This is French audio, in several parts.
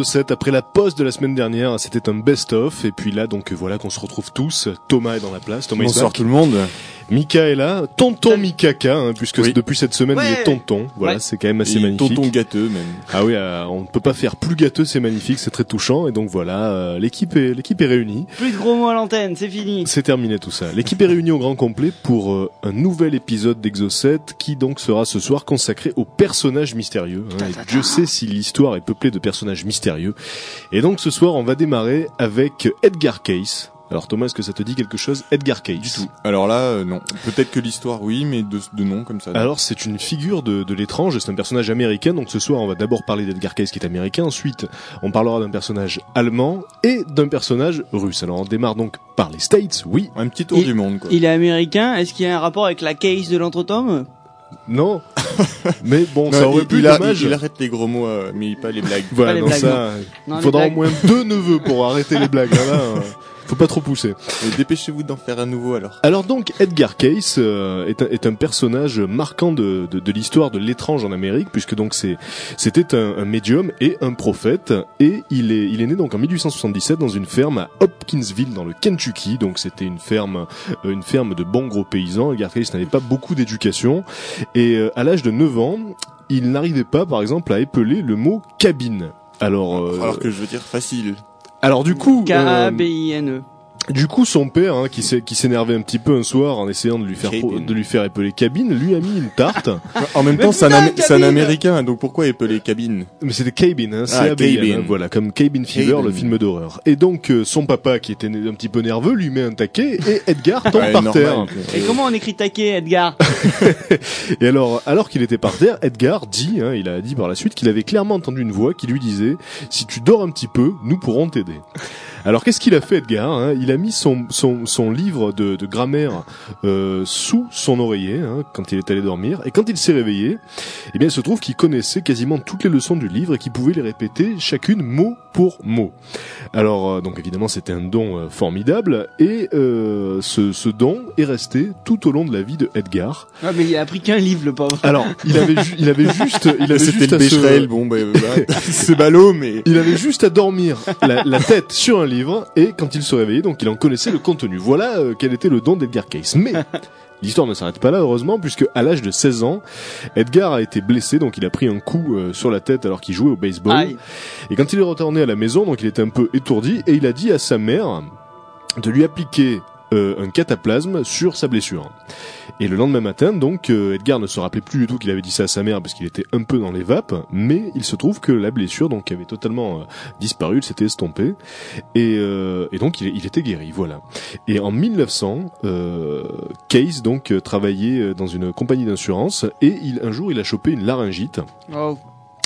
Bienvenue dans Exo 7 après la pause de la semaine dernière, c'était un best-of et puis là donc voilà qu'on se retrouve tous. Thomas est dans la place, Thomas Bonsoir tout le monde. Mika est là, tonton Mikaka hein, puisque Oui. depuis cette semaine il est tonton. Voilà, Ouais. c'est quand même assez Et magnifique. tonton gâteux même. Ah oui, euh, on ne peut pas faire plus gâteux, c'est magnifique, c'est très touchant et donc voilà, euh, l'équipe est l'équipe est réunie. Plus de gros mots à l'antenne, c'est fini. C'est terminé tout ça. L'équipe est réunie au grand complet pour euh, un nouvel épisode d'Exo 7 qui donc sera ce soir consacré aux personnages mystérieux. hein. Et Dieu sait si l'histoire est peuplée de personnages mystérieux. Et donc ce soir on va démarrer avec Edgar Case. Alors Thomas, est-ce que ça te dit quelque chose? Edgar Case Du tout. Alors là, euh, non. Peut-être que l'histoire, oui, mais de, de nom comme ça. non. Alors c'est une figure de, de l'étrange, c'est un personnage américain, donc ce soir on va d'abord parler d'Edgar Cayce qui est américain, ensuite on parlera d'un personnage allemand et d'un personnage russe. Alors on démarre donc par les States, oui, Un petit tour Il- du monde, quoi. Il est américain, est-ce qu'il y a un rapport avec la case de l'entretome non, mais bon Non, ça aurait il, pu il dommage. il- il arrête les gros mots, euh, mais pas les blagues. Voilà, Pas les non, blagues, ça, Non, il les faudra au moins deux neveux pour arrêter les blagues. Là, là, euh, faut pas trop pousser. Dépêchez-vous d'en faire un nouveau alors. Alors donc Edgar Cayce euh, est, un, est un personnage marquant de, de, de l'histoire de l'étrange en Amérique puisque donc c'est c'était un, un médium et un prophète et il est il est né donc en 1877 dans une ferme à Hopkinsville dans le Kentucky donc c'était une ferme euh, une ferme de bons gros paysans Edgar Cayce n'avait pas beaucoup d'éducation et euh, à l'âge de 9 ans il n'arrivait pas par exemple à épeler le mot cabine. Alors euh, Alors que je veux dire facile. Alors du coup euh, K-A-B-I-N-E. Du coup, son père, hein, qui s'est qui s'énervait un petit peu un soir en essayant de lui faire pro- de lui faire épeler cabine, lui a mis une tarte. En même temps, c'est un, américain, donc pourquoi appeler cabine? Mais c'était cabine, hein, c'est Ah, hein, voilà, comme Cabin Fever, Cabin. le film d'horreur. Et donc euh, son papa, qui était un petit peu nerveux, lui met un taquet et Edgar tombe Ouais, par normal, terre. Et comment on écrit taquet, Edgar? Et alors, alors qu'il était par terre, Edgar dit, hein, il a dit par la suite qu'il avait clairement entendu une voix qui lui disait "Si tu dors un petit peu, nous pourrons t'aider." Alors qu'est-ce qu'il a fait Edgar hein? Il a mis son, son, son livre de, de grammaire euh, sous son oreiller hein, quand il est allé dormir et quand il s'est réveillé, eh bien il se trouve qu'il connaissait quasiment toutes les leçons du livre et qu'il pouvait les répéter chacune mot pour mot. Alors euh, donc évidemment c'était un don euh, formidable et euh, ce, ce don est resté tout au long de la vie de Edgar. Ah mais il a appris qu'un livre, le pauvre. Alors, il avait, il avait juste, il avait C'était juste le à se- bon, bah, bah, c'est ballot, mais... il avait juste à dormir la, la tête sur un livre et quand il se réveillait, donc il en connaissait le contenu. Voilà euh, quel était le don d'Edgar Cayce. Mais l'histoire ne s'arrête pas là, heureusement, puisque à l'âge de 16 ans, Edgar a été blessé, donc il a pris un coup euh, sur la tête alors qu'il jouait au baseball. Aïe. Et quand il est retourné à la maison, donc il était un peu étourdi et il a dit à sa mère de lui appliquer euh, un cataplasme sur sa blessure. Et le lendemain matin, donc, euh, Edgar ne se rappelait plus du tout qu'il avait dit ça à sa mère parce qu'il était un peu dans les vapes, mais il se trouve que la blessure, donc, avait totalement euh, disparu, elle s'était estompée, et, euh, et donc il, était guéri, voilà. Et en 1900, euh, Case donc travaillait dans une compagnie d'assurance et il, un jour il a chopé une laryngite. Oh.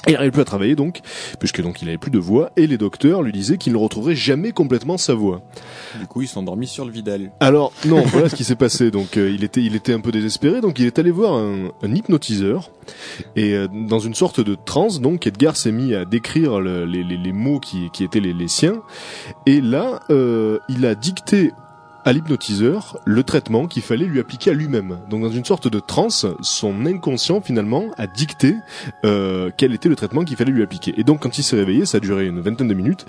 Et il n'arrivait plus à travailler donc, puisque donc il avait plus de voix, et les docteurs lui disaient qu'il ne retrouverait jamais complètement sa voix. Du coup, il s'est endormi sur le Vidal. Alors non, voilà ce qui s'est passé. Donc euh, il était, il était un peu désespéré, donc il est allé voir un, un hypnotiseur, et euh, dans une sorte de transe, donc Edgar s'est mis à décrire le- les, les- les mots qui, qui étaient les, les siens, et là euh, il a dicté à l'hypnotiseur le traitement qu'il fallait lui appliquer à lui-même. Donc dans une sorte de transe, son inconscient finalement a dicté euh, quel était le traitement qu'il fallait lui appliquer. Et donc quand il s'est réveillé, ça a duré une vingtaine de minutes.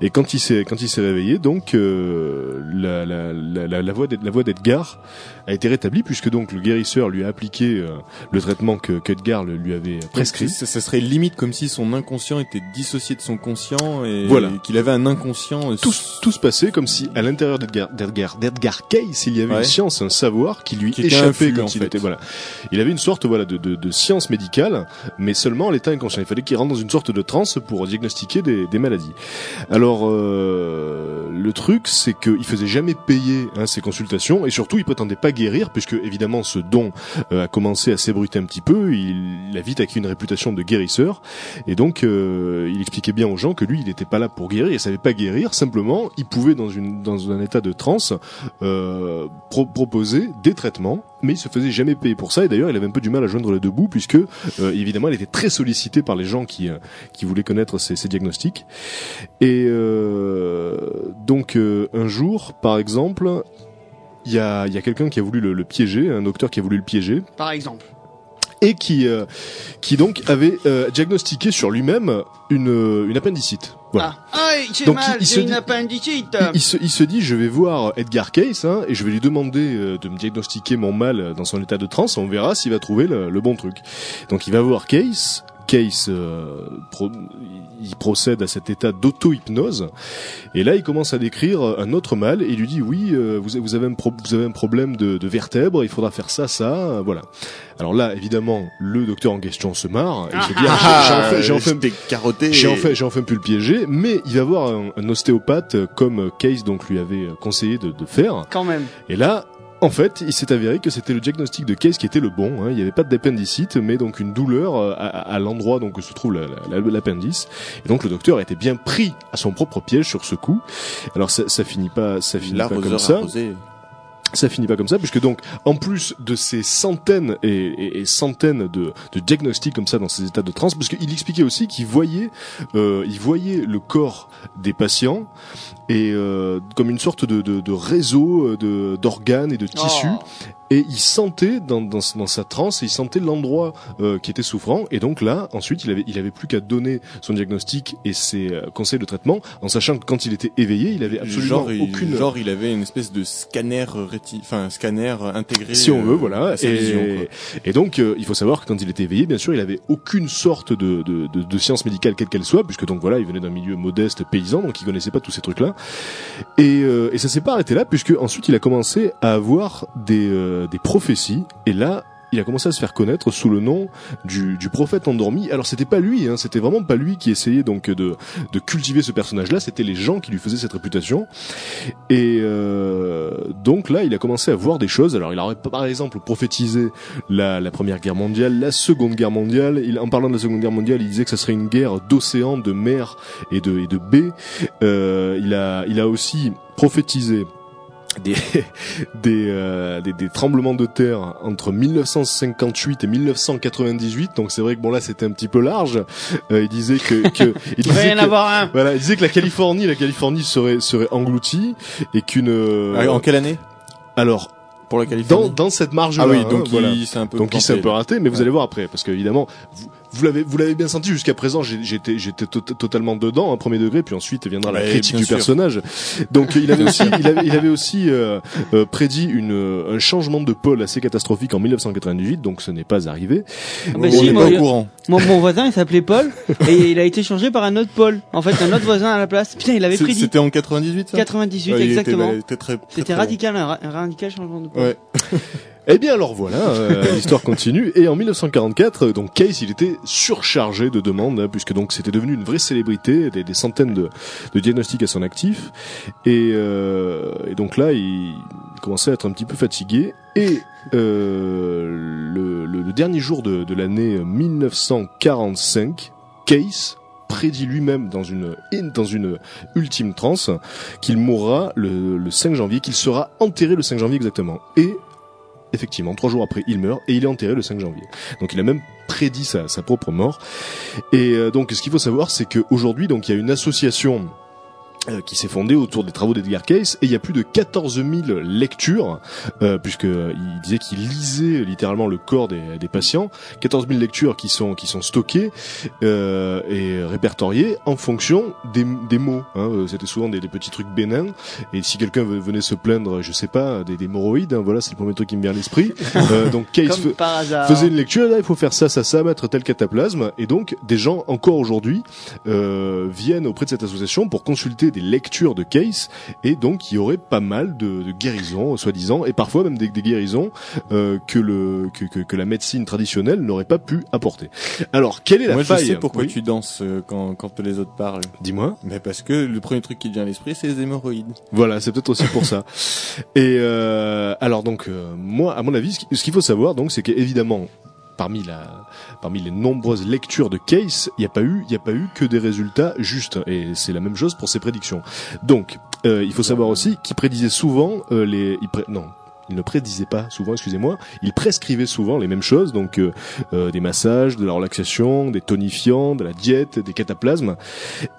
Et quand il s'est quand il s'est réveillé, donc euh, la, la, la, la, voix d'Edgar a été rétablie puisque donc le guérisseur lui a appliqué euh, le traitement que le- lui avait prescrit. Ça, ça serait limite comme si son inconscient était dissocié de son conscient et Voilà. qu'il avait un inconscient. euh, Tout, tout se passait comme si à l'intérieur d'Edgar d'Edgar d'Edgar Cayce il y avait Ouais. une science, un savoir qui lui Qui échappait quand en il était voilà. Il avait une sorte voilà de, de, de science médicale, mais seulement à l'état inconscient. Il fallait qu'il rentre dans une sorte de transe pour diagnostiquer des, des maladies. Alors euh, le truc c'est qu'il faisait jamais payer hein, ses consultations et surtout il prétendait pas guérir puisque évidemment ce don euh, a commencé à s'ébruiter un petit peu. Il, a vite acquis une réputation de guérisseur et donc euh, il expliquait bien aux gens que lui il n'était pas là pour guérir, il savait pas guérir. Simplement il pouvait dans une dans un état de transe euh, pro- proposer des traitements, mais il se faisait jamais payer pour ça. Et d'ailleurs, il avait un peu du mal à joindre les deux bouts, puisque évidemment, il était très sollicité par les gens qui qui voulaient connaître ses diagnostics. Et donc, un jour, par exemple. Il y a, il y a quelqu'un qui a voulu le, le piéger, un docteur qui a voulu le piéger, Par exemple. et qui euh, qui donc avait euh, diagnostiqué sur lui-même une euh, une appendicite. Voilà. Ah, ah Donc, mal, il- il se une dit- appendicite. Il, il se, il se dit, je vais voir Edgar Case hein, et je vais lui demander euh, de me diagnostiquer mon mal dans son état de transe. On verra s'il va trouver le, le bon truc. Donc il va voir Case. Case, euh, pro- il procède à cet état d'auto-hypnose et là il commence à décrire un autre mal et il lui dit oui, euh, vous, vous avez un pro- vous avez un problème de, de vertèbre, il faudra faire ça, ça, euh, voilà. Alors là évidemment le docteur en question se marre et il se dit ah, j'ai- j'ai enfin- j'ai enfin j'ai enfin, j'ai enfin pu le piéger, mais il va voir un, un ostéopathe comme Case donc lui avait conseillé de, de faire. Quand même. Et là, en fait, il s'est avéré que c'était le diagnostic de Case qui était le bon. hein. Il n'y avait pas d'appendicite, mais donc une douleur euh, à, à- à l'endroit donc où se trouve la- la- la- l'appendice. Et donc le docteur était bien pris à son propre piège sur ce coup. Alors ça, ça finit pas, ça finit pas comme ça arrosé. Ça finit pas comme ça, puisque donc, en plus de ces centaines et, et- et centaines de, de diagnostics comme ça dans ces états de transe, parce qu'il expliquait aussi qu'il voyait, euh, il voyait le corps des patients et euh, comme une sorte de, de, de réseau euh, d'organes et de tissus, Oh. Et il sentait dans, dans, dans sa transe, il sentait l'endroit euh, qui était souffrant, et donc là, ensuite, il avait, il avait plus qu'à donner son diagnostic et ses euh, conseils de traitement, en sachant que quand il était éveillé, il avait absolument genre, il, aucune genre, il avait une espèce de scanner réti... enfin, un scanner intégré. si on euh, veut, voilà. à sa Et, vision, et donc, euh, il faut savoir que quand il était éveillé, bien sûr, il avait aucune sorte de, de, de, de science médicale quelle qu'elle soit, puisque donc voilà, il venait d'un milieu modeste paysan, donc il connaissait pas tous ces trucs-là. Et, euh, et ça s'est pas arrêté là, puisque ensuite il a commencé à avoir des, euh, des prophéties. Et là, il a commencé à se faire connaître sous le nom du, du prophète endormi. Alors c'était pas lui, hein, c'était vraiment pas lui qui essayait donc de, de cultiver ce personnage-là, c'était les gens qui lui faisaient cette réputation. Et euh, donc là, il a commencé à voir des choses. Alors il aurait par exemple prophétisé la, la Première Guerre mondiale, la Seconde Guerre mondiale. Il, en parlant de la Seconde Guerre mondiale, il disait que ça serait une guerre d'océans, de mers et de, et de baies. Euh, il, a, il a aussi prophétisé des, des, euh, des, des tremblements de terre entre 1958 et 1998. Donc c'est vrai que bon là c'était un petit peu large. Euh, il disait que, que il disait que- avoir un. voilà, il disait que la Californie, la Californie serait serait engloutie et qu'une euh, Ah, en quelle année? Alors Pour la dans Californie? dans cette marge là Ah oui, donc voilà. il s'est un peu Donc il s'est un peu raté, mais vous allez voir après, parce que évidemment, vous, vous l'avez, vous l'avez bien senti jusqu'à présent. j'ai- J'étais, j'étais to- totalement dedans, un premier degré, puis ensuite viendra la Ouais, critique du sûr. personnage. Donc il avait aussi, il avait, il avait aussi euh, euh, prédit une, euh, un changement de pôle assez catastrophique en 1998, donc ce n'est pas arrivé. Ah bah On si, n'est moi, pas au courant. Mon, mon voisin, il s'appelait Paul, et il a été changé par un autre Paul. En fait, un autre voisin à la place. Putain, il avait prédit. C'était en 98, ça? 98, Ouais, il était- exactement. très, C'était très bon. radical, un, ra- un radical changement de Paul. Ouais. Eh bien alors voilà, euh, l'histoire continue. Et en 1944, euh, donc Case, il était surchargé de demandes, hein, puisque donc c'était devenu une vraie célébrité, des, des centaines de, diagnostics à son actif. Et, euh, donc là, il commençait à être un petit peu fatigué. Et euh, le, dernier jour de, l'année 1945, Case prédit lui-même dans une dans une ultime transe qu'il mourra le, le 5 janvier, qu'il sera enterré le 5 janvier exactement. Effectivement, trois jours après, il meurt et il est enterré le 5 janvier. Donc il a même prédit sa, sa propre mort. Et euh, donc ce qu'il faut savoir, c'est qu'aujourd'hui, donc il y a une association qui s'est fondée autour des travaux d'Edgar Case et il y a plus de 14 000 lectures euh, puisque euh, il disait qu'il lisait littéralement le corps des, des patients 14 000 lectures qui sont qui sont stockées euh, et répertoriées en fonction des, des mots hein. Euh, c'était souvent des, des petits trucs bénins et si quelqu'un ve- venait se plaindre je sais pas des, des hémorroïdes hein, voilà c'est le premier truc qui me vient à l'esprit euh, donc Case faisait une lecture, là, il faut faire ça, ça, ça, mettre tel cataplasme. Et donc, des gens, encore aujourd'hui, euh, viennent auprès de cette association pour consulter des lectures de case. Et donc, il y aurait pas mal de, de guérisons, soi-disant, et parfois même des, des guérisons euh, que, le, que, que, que la médecine traditionnelle n'aurait pas pu apporter. Alors, quelle est la Moi, je faille sais pourquoi Oui. tu danses euh, quand, quand les autres parlent. Dis-moi. Mais parce que le premier truc qui vient à l'esprit, c'est les hémorroïdes. Voilà, c'est peut-être aussi pour ça. Et euh, alors donc euh, moi, à mon avis, ce qu'il faut savoir donc, c'est qu'évidemment, parmi la, parmi les nombreuses lectures de Case, il n'y a pas eu, il y a pas eu que des résultats justes. Et c'est la même chose pour ses prédictions. Donc, euh, il faut savoir aussi qu'il prédisait souvent euh, les, non. Il ne prédisait pas souvent, excusez-moi. Il prescrivait souvent les mêmes choses, donc euh, euh, des massages, de la relaxation, des tonifiants, de la diète, des cataplasmes.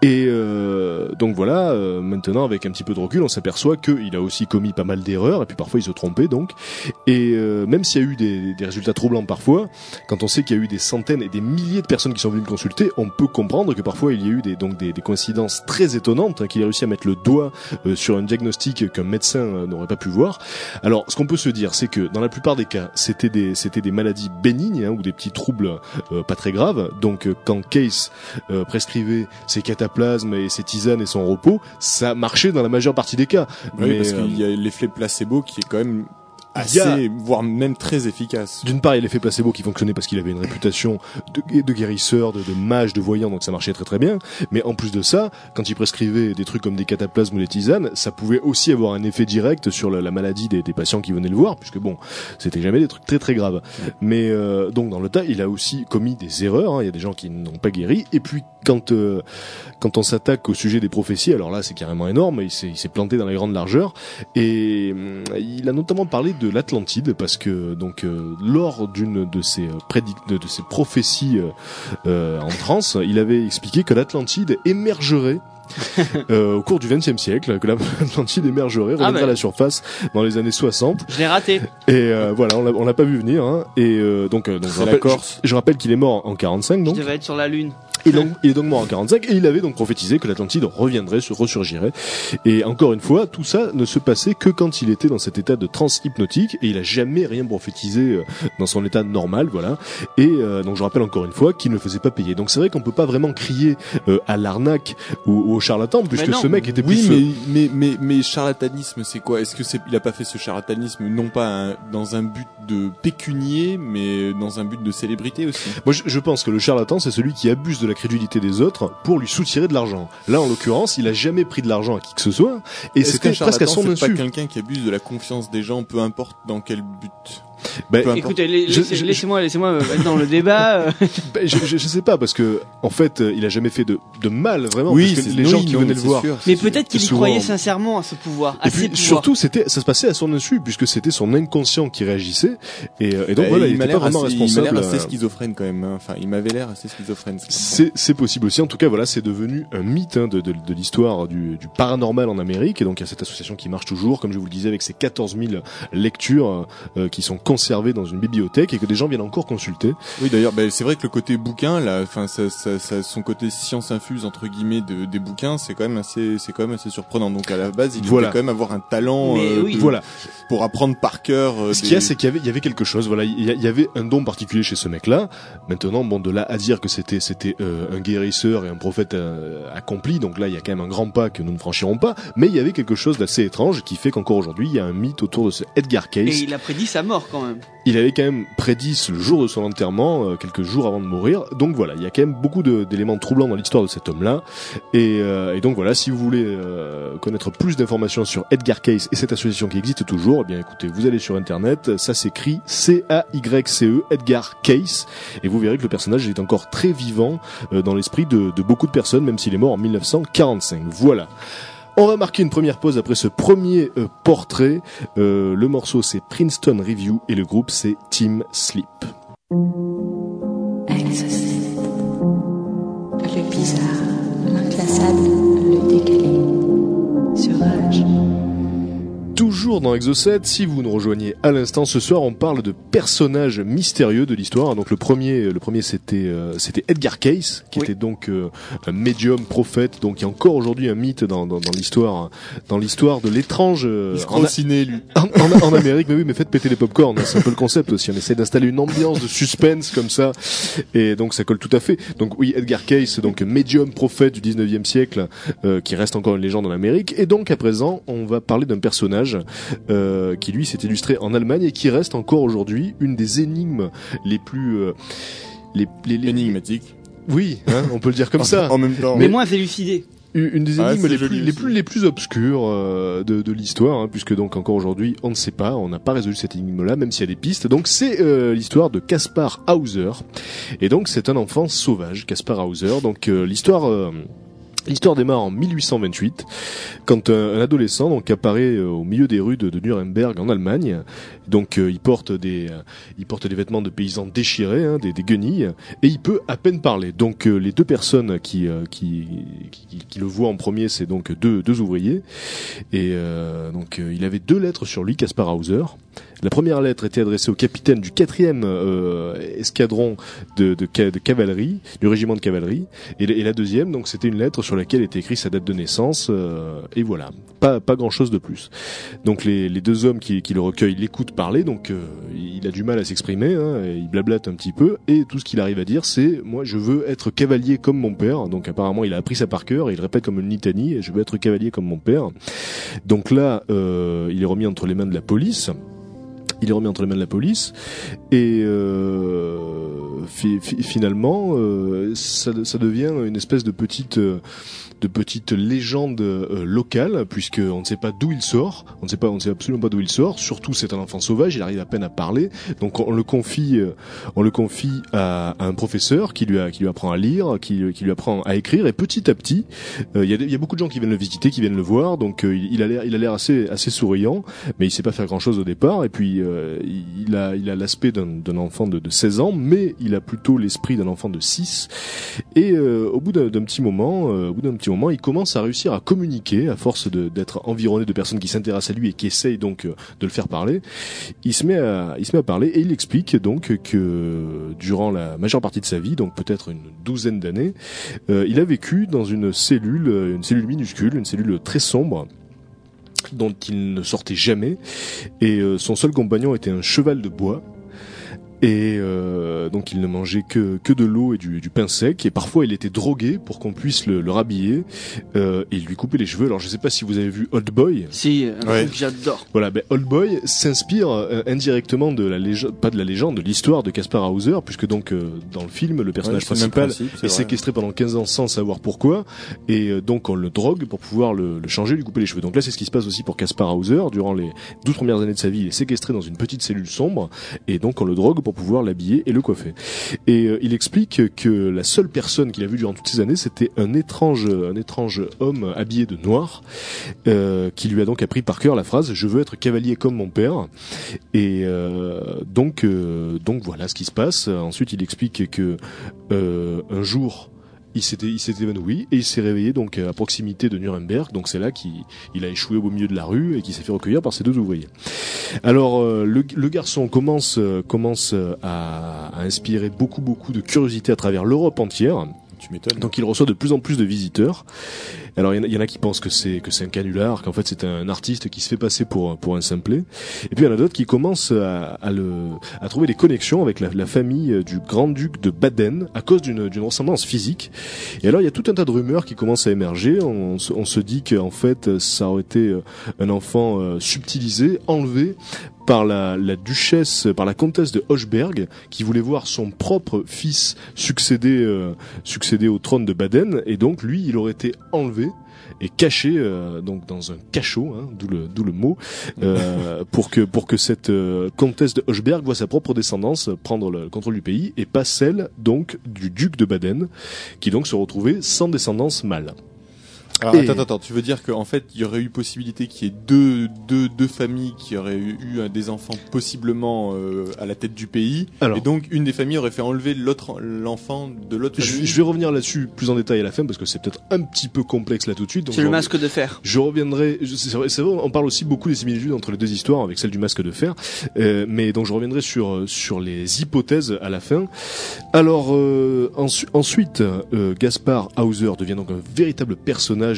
Et euh, donc voilà, euh, maintenant avec un petit peu de recul, on s'aperçoit qu'il a aussi commis pas mal d'erreurs, et puis parfois il se trompait donc. Et euh, même s'il y a eu des, des résultats troublants parfois, quand on sait qu'il y a eu des centaines et des milliers de personnes qui sont venues le consulter, on peut comprendre que parfois il y a eu des, donc des, coïncidences très étonnantes, hein, qu'il ait réussi à mettre le doigt euh, sur un diagnostic qu'un médecin n'aurait pas pu voir. Alors, qu'on peut se dire, c'est que dans la plupart des cas, c'était des, c'était des maladies bénignes hein, ou des petits troubles euh, pas très graves. Donc, euh, quand Case euh, prescrivait ses cataplasmes et ses tisanes et son repos, ça marchait dans la majeure partie des cas. Oui, Mais, parce qu'il y a l'effet placebo qui est quand même A- assez, voire même très efficace. D'une part, il y a l'effet placebo qui fonctionnait parce qu'il avait une réputation de, de guérisseur, de, de mage, de voyant, donc ça marchait très très bien. Mais en plus de ça, quand il prescrivait des trucs comme des cataplasmes ou des tisanes, ça pouvait aussi avoir un effet direct sur la, la maladie des, des patients qui venaient le voir, puisque bon, c'était jamais des trucs très très graves. Mais euh, donc dans le tas, il a aussi commis des erreurs. hein. Il y a des gens qui n'ont pas guéri. Et puis quand euh, quand on s'attaque au sujet des prophéties, alors là c'est carrément énorme. Il s'est il s'est planté dans les grandes largeurs. Et hum, il a notamment parlé de l'Atlantide parce que donc euh, lors d'une de ses euh, prédic- de, de ses prophéties euh, en transe, il avait expliqué que l'Atlantide émergerait euh, au cours du XXe siècle, que l'Atlantide émergerait, reviendrait bah. à la surface dans les années 60. Je l'ai raté. Et euh, voilà, on l'a- pas vu venir. Hein. Et euh, donc, euh, donc je, rappelle, Corse. je, je rappelle qu'il est mort en 45, Je donc. devais être sur la lune. Et donc, il est donc mort en 45 et il avait donc prophétisé que l'Atlantide reviendrait, se ressurgirait. Et encore une fois, tout ça ne se passait que quand il était dans cet état de transe hypnotique et il a jamais rien prophétisé euh, dans son état normal, voilà. Et euh, donc je rappelle encore une fois qu'il ne faisait pas payer. Donc c'est vrai qu'on peut pas vraiment crier euh, à l'arnaque ou, ou au charlatan puisque non. ce mec était Oui, plus mais, mais, mais, mais charlatanisme, c'est quoi? Est-ce que c'est, il a pas fait ce charlatanisme non pas un- dans un but de pécunier, mais dans un but de célébrité aussi? Moi, je, je pense que le charlatan, c'est celui qui abuse de la crédulité des autres pour lui soutirer de l'argent. Là, en l'occurrence, il a jamais pris de l'argent à qui que ce soit, et c'était presque à son c'est pas insu. quelqu'un qui abuse de la confiance des gens, peu importe dans quel but? Ben, importe. Écoutez, laissez- laissez-moi, laissez-moi me mettre dans le débat. euh. ben, je, je, je sais pas parce que en fait, euh, il a jamais fait de, de mal vraiment. Oui, parce que les gens qui non, venaient le voir. sûr, Mais peut-être qu'il y croyait sincèrement à ce pouvoir, à Et puis surtout, c'était, ça se passait à son insu puisque c'était son inconscient qui réagissait, et, euh, et donc Euh, voilà, il, m'a était pas l'air vraiment assez- Il m'a responsable. l'air assez euh, schizophrène quand même. hein. Enfin, il m'avait l'air assez schizophrène. C'est, c'est possible aussi. En tout cas, voilà, c'est devenu un mythe hein, de, de, de l'histoire du, du paranormal en Amérique. Et donc, il y a cette association qui marche toujours, comme je vous le disais, avec ses 14 000 lectures euh, qui sont conservées dans une bibliothèque et que des gens viennent encore consulter. Oui, d'ailleurs, bah, c'est vrai que le côté bouquin, là, enfin, ça, ça, ça- son côté science infuse entre guillemets de, des bouquins, c'est quand même assez, c'est quand même assez surprenant. Donc à la base, il Voilà. devait quand même avoir un talent Mais euh, oui. de- Voilà. pour apprendre par cœur. euh, Ce des- qu'il y a, c'est qu'il y avait, il y avait quelque chose. Voilà, il y, a- il y avait un don particulier chez ce mec-là. Maintenant, bon, de là à dire que c'était, c'était euh, un guérisseur et un prophète euh, accompli. Donc là, il y a quand même un grand pas que nous ne franchirons pas. Mais il y avait quelque chose d'assez étrange qui fait qu'encore aujourd'hui, il y a un mythe autour de ce Edgar Case. Et il a prédit sa mort quand Il avait quand même prédit le jour de son enterrement, euh, quelques jours avant de mourir. Donc voilà, il y a quand même beaucoup d'éléments troublants dans l'histoire de cet homme-là. Et, euh, et donc voilà, si vous voulez euh, connaître plus d'informations sur Edgar Case et cette association qui existe toujours, eh bien écoutez, vous allez sur internet, ça s'écrit C-A-Y-C-E, E, Edgar Case, et vous verrez que le personnage est encore très vivant euh, dans l'esprit de, de beaucoup de personnes, même s'il est mort en 1945. Voilà. On va marquer une première pause après ce premier euh, portrait. Euh, le morceau c'est Princeton Review et le groupe c'est Team Sleep. Toujours dans Exocet, si vous nous rejoignez à l'instant, ce soir on parle de personnages mystérieux de l'histoire. Donc le premier, le premier c'était euh, c'était Edgar Case, qui Oui. était donc euh, un médium prophète, donc il y a encore aujourd'hui un mythe dans, dans, dans l'histoire, dans l'histoire de l'étrange euh, en, ciné, lui. en, en- en Amérique. Mais oui, mais faites péter les popcorn, hein, c'est un peu le concept aussi. On essaie d'installer une ambiance de suspense comme ça, et donc ça colle tout à fait. Donc oui, Edgar Case, donc médium prophète du 19e siècle, euh, qui reste encore une légende en Amérique. Et donc à présent, on va parler d'un personnage euh, qui lui s'est illustré en Allemagne et qui reste encore aujourd'hui une des énigmes les plus euh, les, les, les- Énigmatique. oui, hein, on peut le dire comme ça. En même temps. Mais moins élucidé. Une des Ah, énigmes les, plus, les plus les plus obscures euh, de, de l'histoire, hein, puisque donc encore aujourd'hui on ne sait pas, on n'a pas résolu cette énigme-là, même s'il y a des pistes. Donc c'est euh, l'histoire de Caspar Hauser, et donc c'est un enfant sauvage, Caspar Hauser. Donc euh, l'histoire euh, L'histoire démarre en 1828, quand un, adolescent donc apparaît euh, au milieu des rues de, Nuremberg en Allemagne. Donc euh, il porte des euh, il porte des vêtements de paysans déchirés, hein, des, guenilles, et il peut à peine parler. Donc les deux personnes qui, qui, qui le voient en premier, c'est donc deux deux ouvriers. Et donc il avait deux lettres sur lui, Caspar Hauser. La première lettre était adressée au capitaine du 4e euh, escadron de, de, de cavalerie, du régiment de cavalerie, et, la- deuxième, donc c'était une lettre sur laquelle était écrit sa date de naissance, euh, et voilà, pas pas grand chose de plus. Donc les, les deux hommes qui, qui le recueillent l'écoutent parler, donc euh, il a du mal à s'exprimer, hein, il blablate un petit peu, et tout ce qu'il arrive à dire, c'est moi je veux être cavalier comme mon père. Donc apparemment il a appris ça par cœur, et il répète comme une litanie, je veux être cavalier comme mon père. Donc là, euh, il est remis entre les mains de la police. Il est remis entre les mains de la police. Et euh, fi- fi- finalement euh, ça, devient une espèce de petite euh, de petite légende euh, locale puisque on ne sait pas d'où il sort, on ne sait pas on ne sait absolument pas d'où il sort. Surtout c'est un enfant sauvage, il arrive à peine à parler, donc on le confie euh, on le confie à, un professeur qui lui a, qui lui apprend à lire, qui, qui lui apprend à écrire. Et petit à petit euh, il y, a, beaucoup de gens qui viennent le visiter, qui viennent le voir, donc euh, il a l'air il a l'air assez assez souriant mais il sait pas faire grand chose au départ. Et puis euh, il a il a l'aspect d'un enfant de, de 16 ans mais il a plutôt l'esprit d'un enfant de 6 et euh, au bout d'un petit moment euh, au bout d'un petit il commence à réussir à communiquer à force d'être environné de personnes qui s'intéressent à lui et qui essayent donc euh, de le faire parler. Il se met à parler et il explique donc que durant la majeure partie de sa vie donc peut-être une douzaine d'années euh, il a vécu dans une cellule euh, une cellule minuscule une cellule très sombre dont il ne sortait jamais. Et son seul compagnon était un cheval de bois et euh, donc il ne mangeait que, que de l'eau et du, du pain sec et parfois il était drogué pour qu'on puisse le, le rhabiller euh, et lui couper les cheveux alors je sais pas si vous avez vu Old Boy Si, un Ouais. truc que j'adore. voilà, ben Old Boy s'inspire euh, indirectement de la légende, pas de la légende, de l'histoire de Caspar Hauser, puisque donc euh, dans le film, le personnage Ouais, principal principe, est vrai. séquestré pendant 15 ans sans savoir pourquoi, et euh, donc on le drogue pour pouvoir le, le changer, lui couper les cheveux. Donc là, c'est ce qui se passe aussi pour Caspar Hauser. Durant les 12 premières années de sa vie, il est séquestré dans une petite cellule sombre, et donc on le drogue pour pouvoir l'habiller et le coiffer. Et euh, il explique que la seule personne qu'il a vue durant toutes ces années, c'était un étrange, un étrange homme habillé de noir, euh, qui lui a donc appris par cœur la phrase "Je veux être cavalier comme mon père". Et euh, donc, donc voilà ce qui se passe. Ensuite, il explique que un jour. Il s'était, il s'est évanoui et il s'est réveillé donc à proximité de Nuremberg. Donc c'est là qu'il il a échoué au milieu de la rue et qu'il s'est fait recueillir par ses deux ouvriers. Alors euh, le, le garçon commence euh, commence euh, à, à inspirer beaucoup beaucoup de curiosité à travers l'Europe entière. Donc il reçoit de plus en plus de visiteurs. Alors il y y en a qui pensent que c'est que c'est un canular, qu'en fait c'est un artiste qui se fait passer pour pour un simplet. Et puis il y en a d'autres qui commencent à, à le à trouver des connexions avec la, famille du grand duc de Baden à cause d'une d'une ressemblance physique. Et alors il y a tout un tas de rumeurs qui commencent à émerger. On, se- on se dit qu'en fait ça aurait été un enfant euh, subtilisé, enlevé par la, la duchesse, par la comtesse de Hochberg, qui voulait voir son propre fils succéder, euh, succéder au trône de Baden, et donc lui, il aurait été enlevé et caché euh, donc dans un cachot, hein, d'où le d'où le mot, euh, pour que pour que cette euh, comtesse de Hochberg voit sa propre descendance prendre le contrôle du pays et pas celle donc du duc de Baden, qui donc se retrouvait sans descendance mâle. Alors, Et- attends, attends, tu veux dire qu'en fait, il y aurait eu possibilité qu'il y ait deux, deux, deux familles qui auraient eu, des enfants possiblement euh, à la tête du pays, Alors. et donc une des familles aurait fait enlever l'autre, l'enfant de l'autre Je, famille. je vais revenir là-dessus plus en détail à la fin parce que c'est peut-être un petit peu complexe là tout de suite. donc C'est le masque de fer. Je reviendrai. je- C'est vrai, c'est vrai, on parle aussi beaucoup des similitudes entre les deux histoires avec celle du masque de fer, euh, mais donc je reviendrai sur sur les hypothèses à la fin. Alors euh, ensu- ensuite, euh, Gaspard Hauser devient donc un véritable personnage,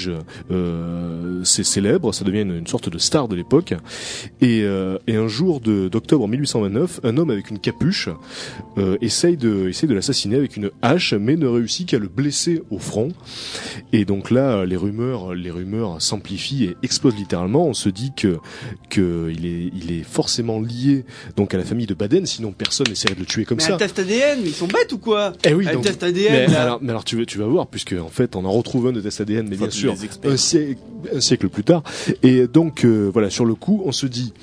euh, c'est célèbre, ça devient une, une sorte de star de l'époque. Et, euh, et un jour d'octobre 1829, un homme avec une capuche euh, essaye de essaye de l'assassiner avec une hache, mais ne réussit qu'à le blesser au front. Et donc là, les rumeurs, les rumeurs s'amplifient et explosent littéralement. On se dit que que il est il est forcément lié donc à la famille de Baden, sinon personne n'essaierait de le tuer comme Mais ça. un test ADN, mais ils sont bêtes ou quoi? Eh oui, donc- test mais, ADN, là. alors, mais alors tu veux, tu vas voir, puisque en fait on en retrouve un de test ADN, mais bien appeler sûr les experts. un siècle, un siècle plus tard. Et donc euh, voilà, sur le coup, on se dit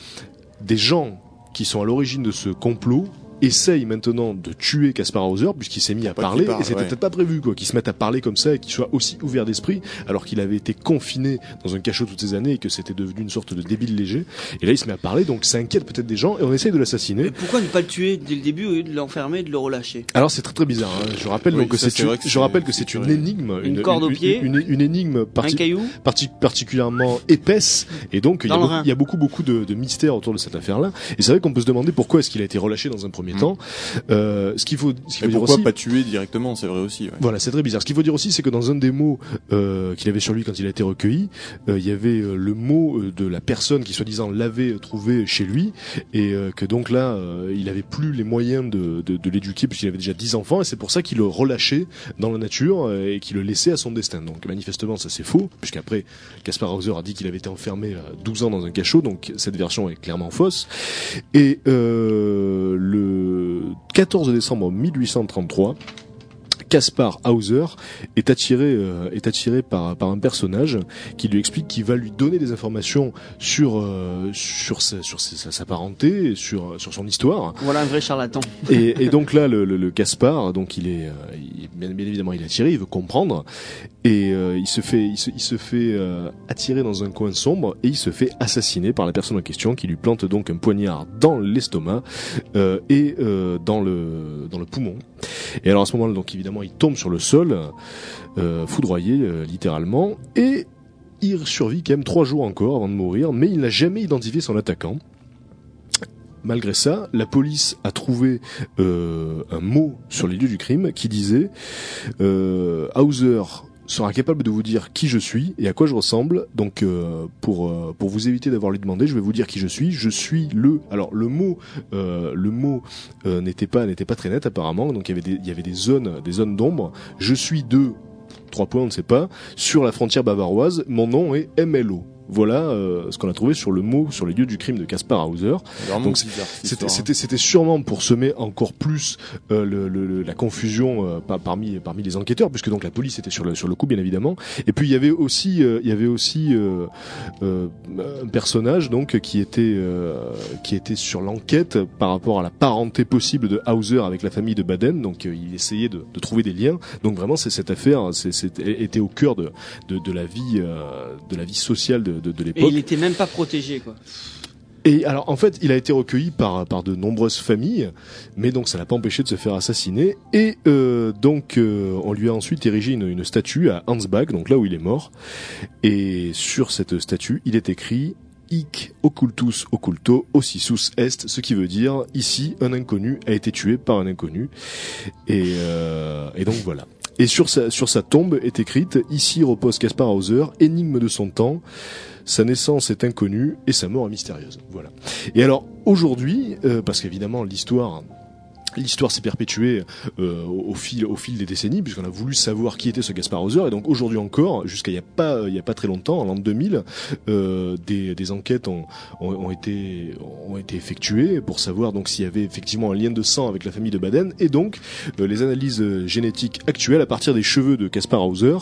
des gens qui sont à l'origine de ce complot essaye maintenant de tuer Caspar Hauser puisqu'il s'est mis à parler et c'était ouais. peut-être pas prévu quoi, qu'il se mette à parler comme ça et qu'il soit aussi ouvert d'esprit alors qu'il avait été confiné dans un cachot toutes ces années et que c'était devenu une sorte de débile léger. Et là il se met à parler donc ça inquiète peut-être des gens et on essaye de l'assassiner. Mais pourquoi ne pas le tuer dès le début au lieu de l'enfermer et de le relâcher? Alors c'est très très bizarre. hein. Je rappelle Oui, donc que ça, c'est je rappelle que c'est une énigme, Une corde au pied, une, une énigme Un parti- caillou? parti- particulièrement épaisse et donc il y, a beaucoup, beaucoup beaucoup de, de mystères autour de cette affaire-là et c'est vrai qu'on peut se demander pourquoi est-ce qu'il a été relâché dans un premier Mm. temps. Euh, ce qu'il faut, ce faut dire pourquoi aussi, pas tuer directement, c'est vrai aussi. ouais. voilà, c'est très bizarre. Ce qu'il faut dire aussi, c'est que dans un des mots euh, qu'il avait sur lui quand il a été recueilli, euh, il y avait euh, le mot de la personne qui soi-disant l'avait trouvé chez lui, et euh, que donc là, euh, il avait plus les moyens de, de, de l'éduquer puisqu'il avait déjà 10 enfants, et c'est pour ça qu'il le relâchait dans la nature euh, et qu'il le laissait à son destin. Donc manifestement, ça c'est faux, puisqu'après, Caspar Hauser a dit qu'il avait été enfermé à 12 ans dans un cachot, donc cette version est clairement fausse. Et euh, le 14 décembre 1833, Caspar Hauser est attiré euh, est attiré par par un personnage qui lui explique qu'il va lui donner des informations sur euh, sur sa, sur sa, sa parenté, sur sur son histoire. Voilà un vrai charlatan. Et, et donc là, le, le, le Caspar, donc il est, euh, il- bien, bien évidemment, il est attiré, il veut comprendre, et euh, il se fait, il se, il se fait euh, attirer dans un coin sombre et il se fait assassiner par la personne en question qui lui plante donc un poignard dans l'estomac euh, et euh, dans le dans le poumon. Et alors à ce moment-là, donc évidemment, il tombe sur le sol, euh, foudroyé euh, littéralement, et il survit quand même trois jours encore avant de mourir, mais il n'a jamais identifié son attaquant. Malgré ça, la police a trouvé euh, un mot sur les lieux du crime qui disait Hauser sera capable de vous dire qui je suis et à quoi je ressemble. Donc euh, pour euh, pour vous éviter d'avoir lui demander, je vais vous dire qui je suis. Je suis le. Alors le mot euh, le mot n'était pas n'était pas très net apparemment. Donc il y avait des il y avait des zones des zones d'ombre. Je suis de trois points on ne sait pas sur la frontière bavaroise. Mon nom est MLO. Voilà euh, ce qu'on a trouvé sur le mot sur les lieux du crime de Caspar Hauser. Donc, C'était, hein. c'était, c'était sûrement pour semer encore plus euh, le, le- le- la confusion euh, par- parmi parmi les enquêteurs, puisque donc la police était sur le sur le coup bien évidemment. Et puis il y avait aussi euh, il y avait aussi euh, euh, un personnage donc qui était euh, qui était sur l'enquête par rapport à la parenté possible de Hauser avec la famille de Baden. Donc il essayait de, de trouver des liens. Donc vraiment c'est cette affaire c'est- était au cœur de de, de la vie euh, de la vie sociale de, de, de Et l'époque. il était même pas protégé quoi. Et alors en fait, il a été recueilli par par de nombreuses familles, mais donc ça l'a pas empêché de se faire assassiner. Et euh, donc euh, on lui a ensuite érigé une, une statue à Ansbach, donc là où il est mort. Et sur cette statue, il est écrit Hic occultus occulto ossisus est, ce qui veut dire ici un inconnu a été tué par un inconnu. Et, euh, et donc voilà. Et sur sa, sur sa tombe est écrite Ici repose Caspar Hauser, énigme de son temps. Sa naissance est inconnue et sa mort est mystérieuse. Voilà. Et alors aujourd'hui, euh, parce qu'évidemment l'histoire L'histoire s'est perpétuée euh, au, fil, au fil des décennies, puisqu'on a voulu savoir qui était ce Gaspard Hauser. Et donc aujourd'hui encore, jusqu'à il y a pas, il y a pas très longtemps, en l'an 2000, euh, des, des enquêtes ont, ont, ont été, ont été effectuées pour savoir donc s'il y avait effectivement un lien de sang avec la famille de Baden. Et donc euh, les analyses génétiques actuelles à partir des cheveux de Caspar Hauser,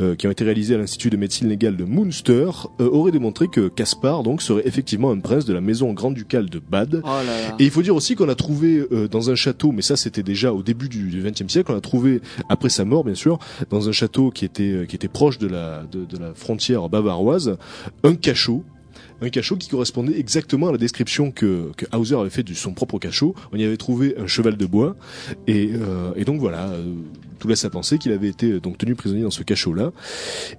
euh, qui ont été réalisées à l'institut de médecine légale de Münster, euh, auraient démontré que Caspar donc serait effectivement un prince de la maison grand-ducale de Bade. Oh là là. Et il faut dire aussi qu'on a trouvé euh, dans un château, mais ça c'était déjà au début du XXe siècle, on a trouvé après sa mort bien sûr, dans un château qui était euh, qui était proche de la de, la frontière bavaroise, un cachot. Un cachot qui correspondait exactement à la description que, que Hauser avait fait de son propre cachot. On y avait trouvé un cheval de bois. Et, euh, et donc voilà, euh, tout laisse à penser qu'il avait été donc tenu prisonnier dans ce cachot-là.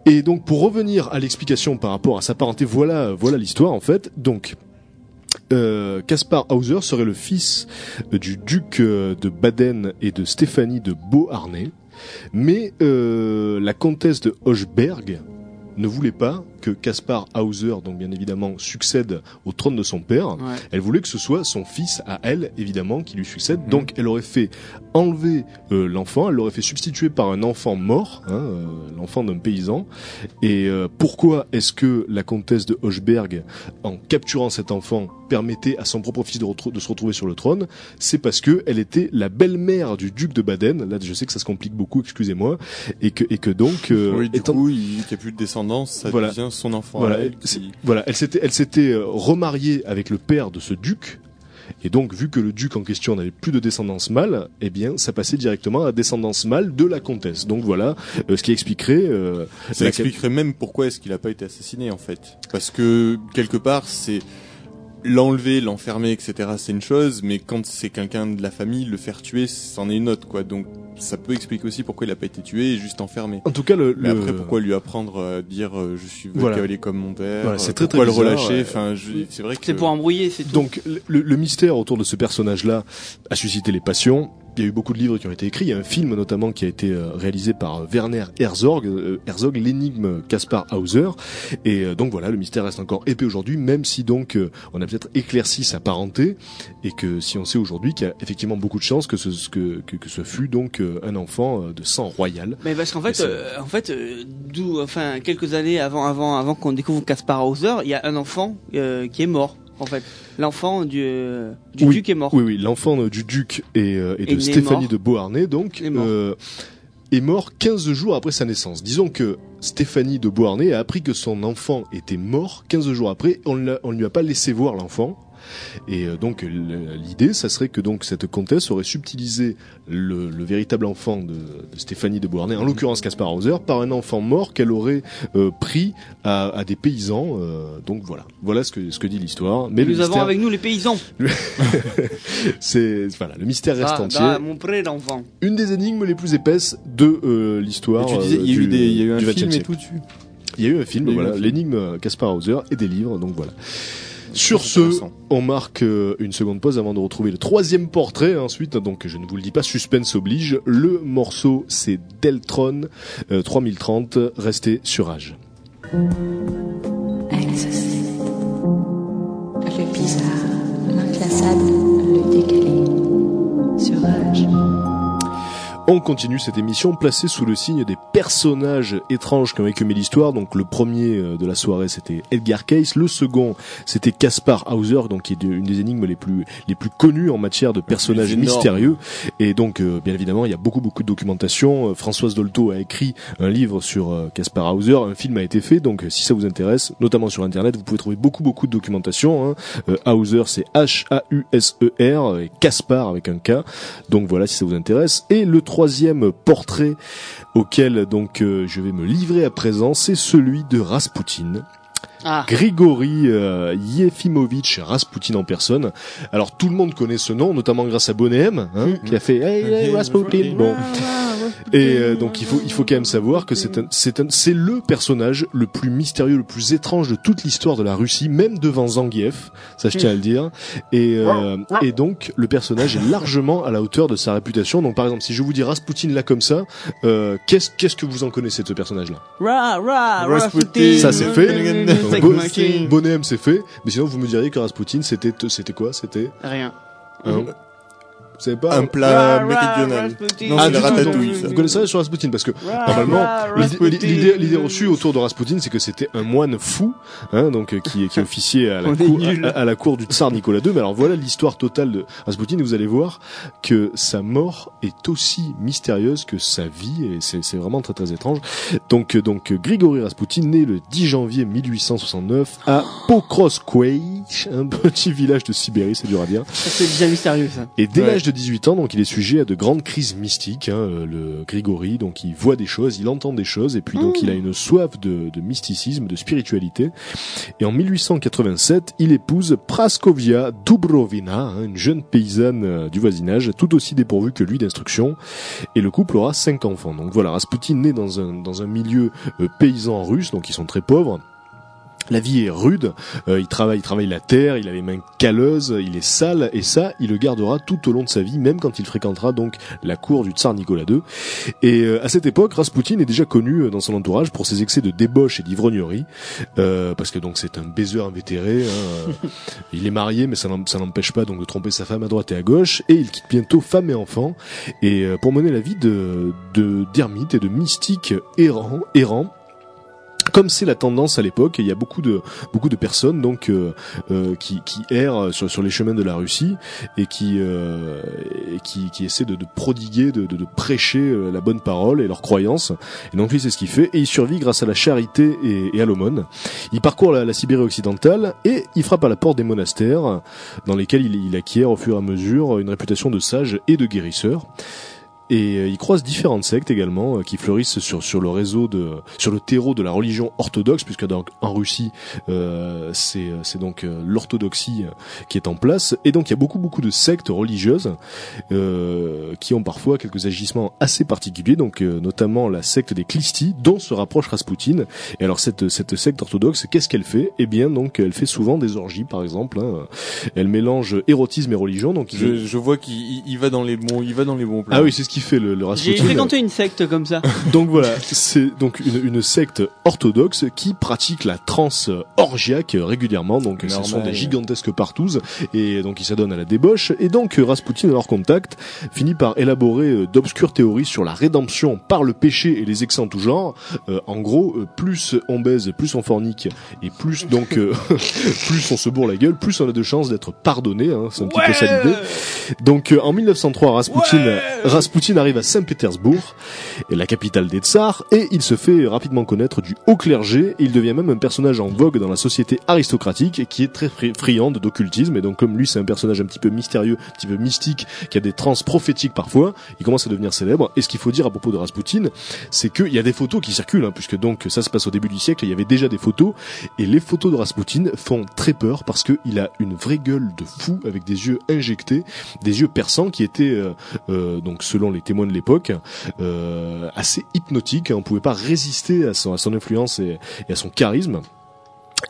Et donc pour revenir à l'explication par rapport à sa parenté, voilà, voilà l'histoire en fait. Donc euh, Caspar Hauser serait le fils euh, du duc euh, de Baden et de Stéphanie de Beauharnais, mais euh, la comtesse de Hochberg ne voulait pas que Caspar Hauser, donc bien évidemment, succède au trône de son père. Ouais. Elle voulait que ce soit son fils à elle, évidemment, qui lui succède. Mhm. Donc elle aurait fait enlever euh, l'enfant, elle l'aurait fait substituer par un enfant mort, hein, euh, l'enfant d'un paysan. Et euh, pourquoi est-ce que la comtesse de Hochberg, en capturant cet enfant, permettait à son propre fils de se retrouver sur le trône? C'est parce que elle était la belle-mère du duc de Baden. Là, je sais que ça se complique beaucoup, excusez-moi, et que et que donc euh, oui, du étant- coup, il n'y a plus de descendance, ça Voilà. devient son enfant. Voilà, elle c'est- qui- voilà, elle s'était, elle s'était euh, remariée avec le père de ce duc. Et donc, vu que le duc en question n'avait plus de descendance mâle, eh bien, ça passait directement à la descendance mâle de la comtesse. Donc voilà, euh, ce qui expliquerait. euh, Ça expliquerait même pourquoi est-ce qu'il a pas été assassiné en fait. Parce que quelque part c'est l'enlever, l'enfermer, etc. C'est une chose, mais quand c'est quelqu'un de la famille, le faire tuer, c'en est une autre quoi. Donc ça peut expliquer aussi pourquoi il a pas été tué et juste enfermé. En tout cas, le, Mais le- après pourquoi lui apprendre à dire euh, je suis Voilà. cavalier comme mon père, Voilà, c'est euh, très, très pourquoi le bizarre, relâcher. ouais. Enfin, je- c'est vrai que C'est pour embrouiller, c'est tout. Donc le, le mystère autour de ce personnage-là a suscité les passions. Il y a eu beaucoup de livres qui ont été écrits. Il y a un film notamment qui a été euh, réalisé par euh, Werner Herzog, euh, Herzog, l'énigme Caspar Hauser. Et donc voilà, le mystère reste encore épais aujourd'hui, même si donc on a peut-être éclairci sa parenté et que si on sait aujourd'hui qu'il y a effectivement beaucoup de chances que ce que que, que ce fut donc un enfant de sang royal. Mais parce qu'en fait, euh, en fait, d'où, enfin, quelques années avant, avant, avant qu'on découvre Caspar Hauser, il y a un enfant euh, qui est mort. En fait, l'enfant du, euh, du Oui. duc est mort. Oui, oui, l'enfant euh, du duc et, euh, et de Stéphanie de Beauharnais, donc, est mort. euh, est mort 15 jours après sa naissance. Disons que Stéphanie de Beauharnais a appris que son enfant était mort 15 jours après. On ne lui a pas laissé voir l'enfant. Et euh, donc l'idée, ça serait que donc cette comtesse aurait subtilisé le, le véritable enfant de, de Stéphanie de Beauharnais, en l'occurrence Caspar Hauser, par un enfant mort qu'elle aurait euh, pris à, à des paysans. euh, donc voilà, voilà ce que ce que dit l'histoire. Mais nous avons mystère, avec nous les paysans. c'est voilà, le mystère reste Ah, entier. bah, mon pré d'enfant. Une des énigmes les plus épaisses de euh, l'histoire. Tu disais, euh, il y y a eu un film et siècle. tout dessus. Il y a eu un film, Il y a eu voilà, un film. l'énigme Caspar Hauser et des livres, donc voilà. Sur ce, on marque euh, une seconde pause avant de retrouver le troisième portrait. Ensuite, donc je ne vous le dis pas, suspense oblige. Le morceau, c'est Deltron euh, 3030. Restez sur. Exocet. Le bizarre, l'inclassable, le décalé. On continue cette émission placée sous le signe des personnages étranges qui ont écumé l'histoire. Donc le premier euh, de la soirée c'était Edgar Cayce, le second c'était Caspar Hauser, donc qui est une des énigmes les plus les plus connues en matière de personnages mystérieux. Et donc euh, bien évidemment il y a beaucoup beaucoup de documentation. Euh, Françoise Dolto a écrit un livre sur euh, Caspar Hauser, un film a été fait. Donc si ça vous intéresse, notamment sur internet, vous pouvez trouver beaucoup beaucoup de documentation. Hein. Euh, Hauser c'est H A U S E R et Caspar avec un K. Donc voilà si ça vous intéresse. Et le troisième portrait auquel donc euh, je vais me livrer à présent, c'est celui de Rasputin. Ah, Grigory euh, Yefimovitch Rasputin en personne. Alors tout le monde connaît ce nom, notamment grâce à Bonnet M, hein, qui a fait Hey, hey, Rasputin. Bon. Et euh, donc il faut il faut quand même savoir que c'est un c'est un c'est le personnage le plus mystérieux, le plus étrange de toute l'histoire de la Russie, même devant Zangief, ça je tiens à le dire. Et euh, et donc le personnage est largement à la hauteur de sa réputation. Donc par exemple, si je vous dis Rasputin là comme ça, euh, qu'est-ce qu'est-ce que vous en connaissez de ce personnage là Ra, ra, Rasputin. Ça c'est fait. Take Bon- my king. Bonnet M c'est fait. Mais sinon vous me diriez que Rasputin c'était c'était quoi? C'était? Rien. vous savez pas Un plat Ra, ra, méridional. Non, Ah, c'est la ratatouille. Vous connaissez sur Rasputin parce que Ra, normalement l'idée- reçue autour de Rasputin c'est que c'était un moine fou hein, donc euh, qui qui officiait à la cour nuls. à, à la cour du tsar Nicolas II mais alors voilà l'histoire totale de Rasputin et vous allez voir que sa mort est aussi mystérieuse que sa vie et c'est c'est vraiment très très étrange donc euh, donc euh, Grigory Rasputin né le 10 janvier 1869 à Pokrovskoye un petit village de Sibérie c'est dur à dire Ça, C'est déjà mystérieux, ça. et dès Ouais. l'âge de 18 ans, donc il est sujet à de grandes crises mystiques. Hein, euh, le Grigori, donc il voit des choses, il entend des choses, et puis donc il a une soif de, de mysticisme, de spiritualité. Et en 1887, il épouse Praskovia Dubrovina, hein, une jeune paysanne euh, du voisinage, tout aussi dépourvue que lui d'instruction. Et le couple aura cinq enfants. Donc voilà, Rasputin naît dans un dans un milieu euh, paysan russe, donc ils sont très pauvres. La vie est rude, euh, il travaille, il travaille la terre, il a les mains calleuses, il est sale, et ça, il le gardera tout au long de sa vie, même quand il fréquentera donc la cour du tsar Nicolas II. Et euh, à cette époque, Rasputin est déjà connu euh, dans son entourage pour ses excès de débauche et d'ivrognerie, euh, parce que donc c'est un baiser invétéré. hein, euh, il est marié, mais ça n'em- ça n'empêche pas donc de tromper sa femme à droite et à gauche, et il quitte bientôt femme et enfant, et euh, pour mener la vie de de d'ermite et de mystique errant, errant. Comme c'est la tendance à l'époque, il y a beaucoup de beaucoup de personnes donc euh, euh, qui, qui errent sur, sur les chemins de la Russie et qui euh, et qui, qui essaient de, de prodiguer, de, de, de prêcher euh, la bonne parole et leurs croyances. Et donc lui c'est ce qu'il fait et il survit grâce à la charité et, et à l'aumône. Il parcourt la, la Sibérie occidentale et il frappe à la porte des monastères dans lesquels il, il acquiert au fur et à mesure une réputation de sage et de guérisseur. Et euh, il croise différentes sectes également euh, qui fleurissent sur sur le réseau de sur le terreau de la religion orthodoxe puisque donc en Russie euh, c'est c'est donc euh, l'orthodoxie euh, qui est en place. Et donc il y a beaucoup beaucoup de sectes religieuses euh, qui ont parfois quelques agissements assez particuliers. Donc euh, notamment la secte des Klisti dont se rapproche Raspoutine et alors cette cette secte orthodoxe qu'est-ce qu'elle fait? Eh bien donc elle fait souvent des orgies par exemple hein. elle mélange érotisme et religion. Donc il- Je, je vois qu'il il- il va dans les bons, il va dans les bons plans. ah oui c'est ce qui fait le, le J'ai fréquenté une secte comme ça. Donc voilà, c'est donc une, une secte orthodoxe qui pratique la transe orgiaque régulièrement. Donc ce sont des gigantesques partouzes et donc ils s'adonnent à la débauche. Et donc Rasputin, à leur contact, finit par élaborer euh, d'obscures théories sur la rédemption par le péché et les excès en tout genre. Euh, en gros, euh, plus on baise, plus on fornique et plus donc euh, plus on se bourre la gueule, plus on a de chances d'être pardonné. Hein, c'est un petit peu ça l'idée. Donc euh, en 1903, Rasputin, Rasputin arrive à Saint-Pétersbourg, la capitale des tsars, et il se fait rapidement connaître du haut clergé. Il devient même un personnage en vogue dans la société aristocratique, qui est très fri- friande d'occultisme. Et donc comme lui, c'est un personnage un petit peu mystérieux, un petit peu mystique, qui a des trans prophétiques parfois, il commence à devenir célèbre. Et ce qu'il faut dire à propos de Rasputin, c'est qu'il y a des photos qui circulent, hein, puisque donc ça se passe au début du siècle, il y avait déjà des photos, et les photos de Rasputin font très peur parce qu'il a une vraie gueule de fou avec des yeux injectés, des yeux perçants qui étaient euh, euh, donc selon les témoins de l'époque euh, assez hypnotiques. hein. On pouvait pas résister à son, influence et à son charisme.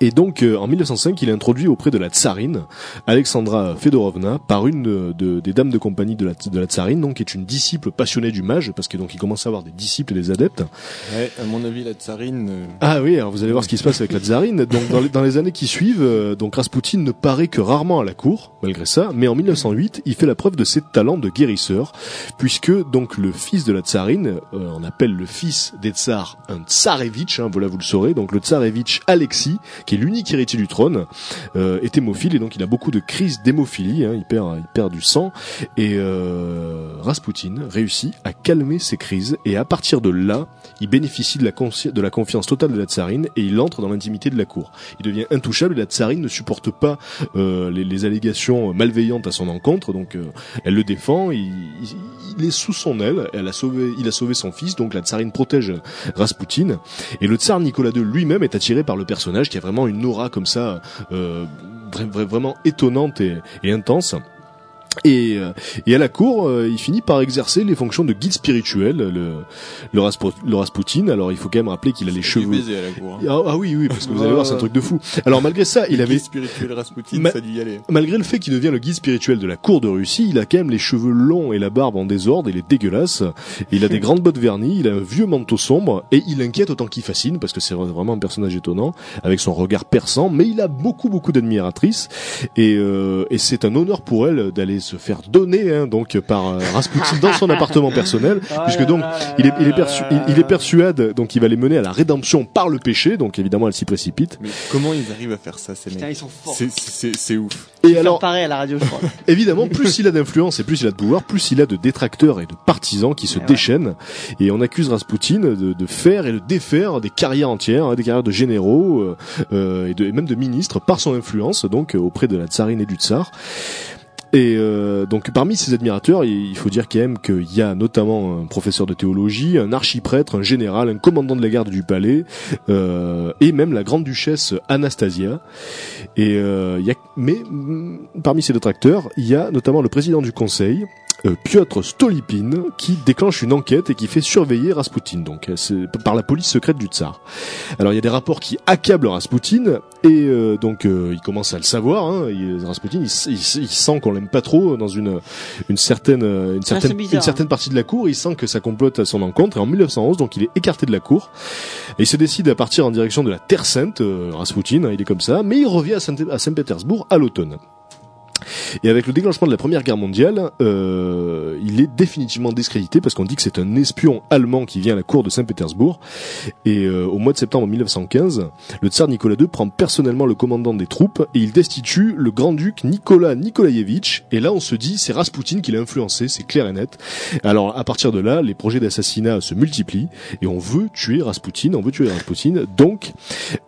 Et donc, euh, en 1905, il est introduit auprès de la tsarine, Alexandra Fedorovna, par une de, de- des dames de compagnie de la, de la tsarine, donc qui est une disciple passionnée du mage, parce que donc il commence à avoir des disciples et des adeptes. Ouais, à mon avis, la tsarine. euh, Ah oui, alors vous allez voir ce qui se passe avec la tsarine. Donc dans les, dans les années qui suivent, euh, donc Rasputin ne paraît que rarement à la cour, malgré ça, mais en 1908, il fait la preuve de ses talents de guérisseur, puisque donc le fils de la tsarine, euh, on appelle le fils des tsars un tsarevitch, hein, voilà vous le saurez, donc le tsarevitch Alexis, qui est l'unique héritier du trône, euh, est hémophile et donc il a beaucoup de crises d'hémophilie, hein, il perd il perd du sang. Et euh, Rasputin réussit à calmer ses crises et à partir de là, il bénéficie de la, de la confiance totale de la tsarine et il entre dans l'intimité de la cour. Il devient intouchable et la tsarine ne supporte pas euh, les, les allégations malveillantes à son encontre, donc euh, elle le défend, il, il- il est sous son aile, elle a sauvé, il a sauvé son fils, donc la tsarine protège Rasputin. Et le tsar Nicolas II lui-même est attiré par le personnage qui a vraiment une aura comme ça, euh, vra- vra- vraiment étonnante et, et intense. Et, euh, et à la cour, euh, il finit par exercer les fonctions de guide spirituel, le, le, Raspo- le Rasputin. Alors il faut quand même rappeler qu'il a les cheveux. baiser à la cour. hein. Ah, ah oui, oui, parce que vous allez voir, c'est un truc de fou. Alors malgré ça, il Le avait guide spirituel Rasputin, Ma- ça a dû y aller. Malgré le fait qu'il devient le guide spirituel de la cour de Russie, il a quand même les cheveux longs et la barbe en désordre, il est dégueulasse. Il a des grandes bottes vernies, il a un vieux manteau sombre et il inquiète autant qu'il fascine parce que c'est vraiment un personnage étonnant avec son regard perçant, mais il a beaucoup beaucoup d'admiratrices et, euh, et c'est un honneur pour elle d'aller se faire donner hein, donc par euh, Rasputin dans son appartement personnel puisque donc il est, il est, persu- il, il est persuade donc il va les mener à la rédemption par le péché donc évidemment elle s'y précipite Mais comment ils arrivent à faire ça, ces Putain, mecs ils sont forts. C'est- C'est c'est ouf. et Alors, pareil à la radio, je crois. Évidemment, plus il a d'influence et plus il a de pouvoir, plus il a de détracteurs et de partisans qui se Eh ouais. déchaînent. Et on accuse Rasputin de, de faire et de défaire des carrières entières, hein, des carrières de généraux euh, euh, et, de, et même de ministres par son influence donc auprès de la tsarine et du tsar. Et euh, donc parmi ses admirateurs, il faut dire quand même qu'il y a notamment un professeur de théologie, un archiprêtre, un général, un commandant de la garde du palais, euh, et même la grande duchesse Anastasia. Et euh, y a, mais mm, parmi ces détracteurs, il y a notamment le président du conseil, euh, Piotr Stolypin, qui déclenche une enquête et qui fait surveiller Rasputin, donc euh, par la police secrète du tsar. Alors il y a des rapports qui accablent Rasputin et euh, donc euh, il commence à le savoir. Hein, il- Rasputin, il, sent qu'on l'aime pas trop dans une une certaine euh, une certaine bizarre, une certaine partie de la cour. Il sent que ça complote à son encontre et en 1911, donc il est écarté de la cour. Et il se décide à partir en direction de la Terre Sainte, euh, Rasputin, hein, il est comme ça, mais il revient à Saint-Pétersbourg à l'automne. Et avec le déclenchement de la Première Guerre mondiale, euh, il est définitivement discrédité parce qu'on dit que c'est un espion allemand qui vient à la cour de Saint-Pétersbourg. Et euh, au mois de septembre 1915, le tsar Nicolas II prend personnellement le commandant des troupes et il destitue le grand-duc Nicolas Nikolaïevitch. Et là, on se dit, c'est Raspoutine qui l'a influencé, c'est clair et net. Alors, à partir de là, les projets d'assassinat se multiplient et on veut tuer Raspoutine, on veut tuer Raspoutine. Donc,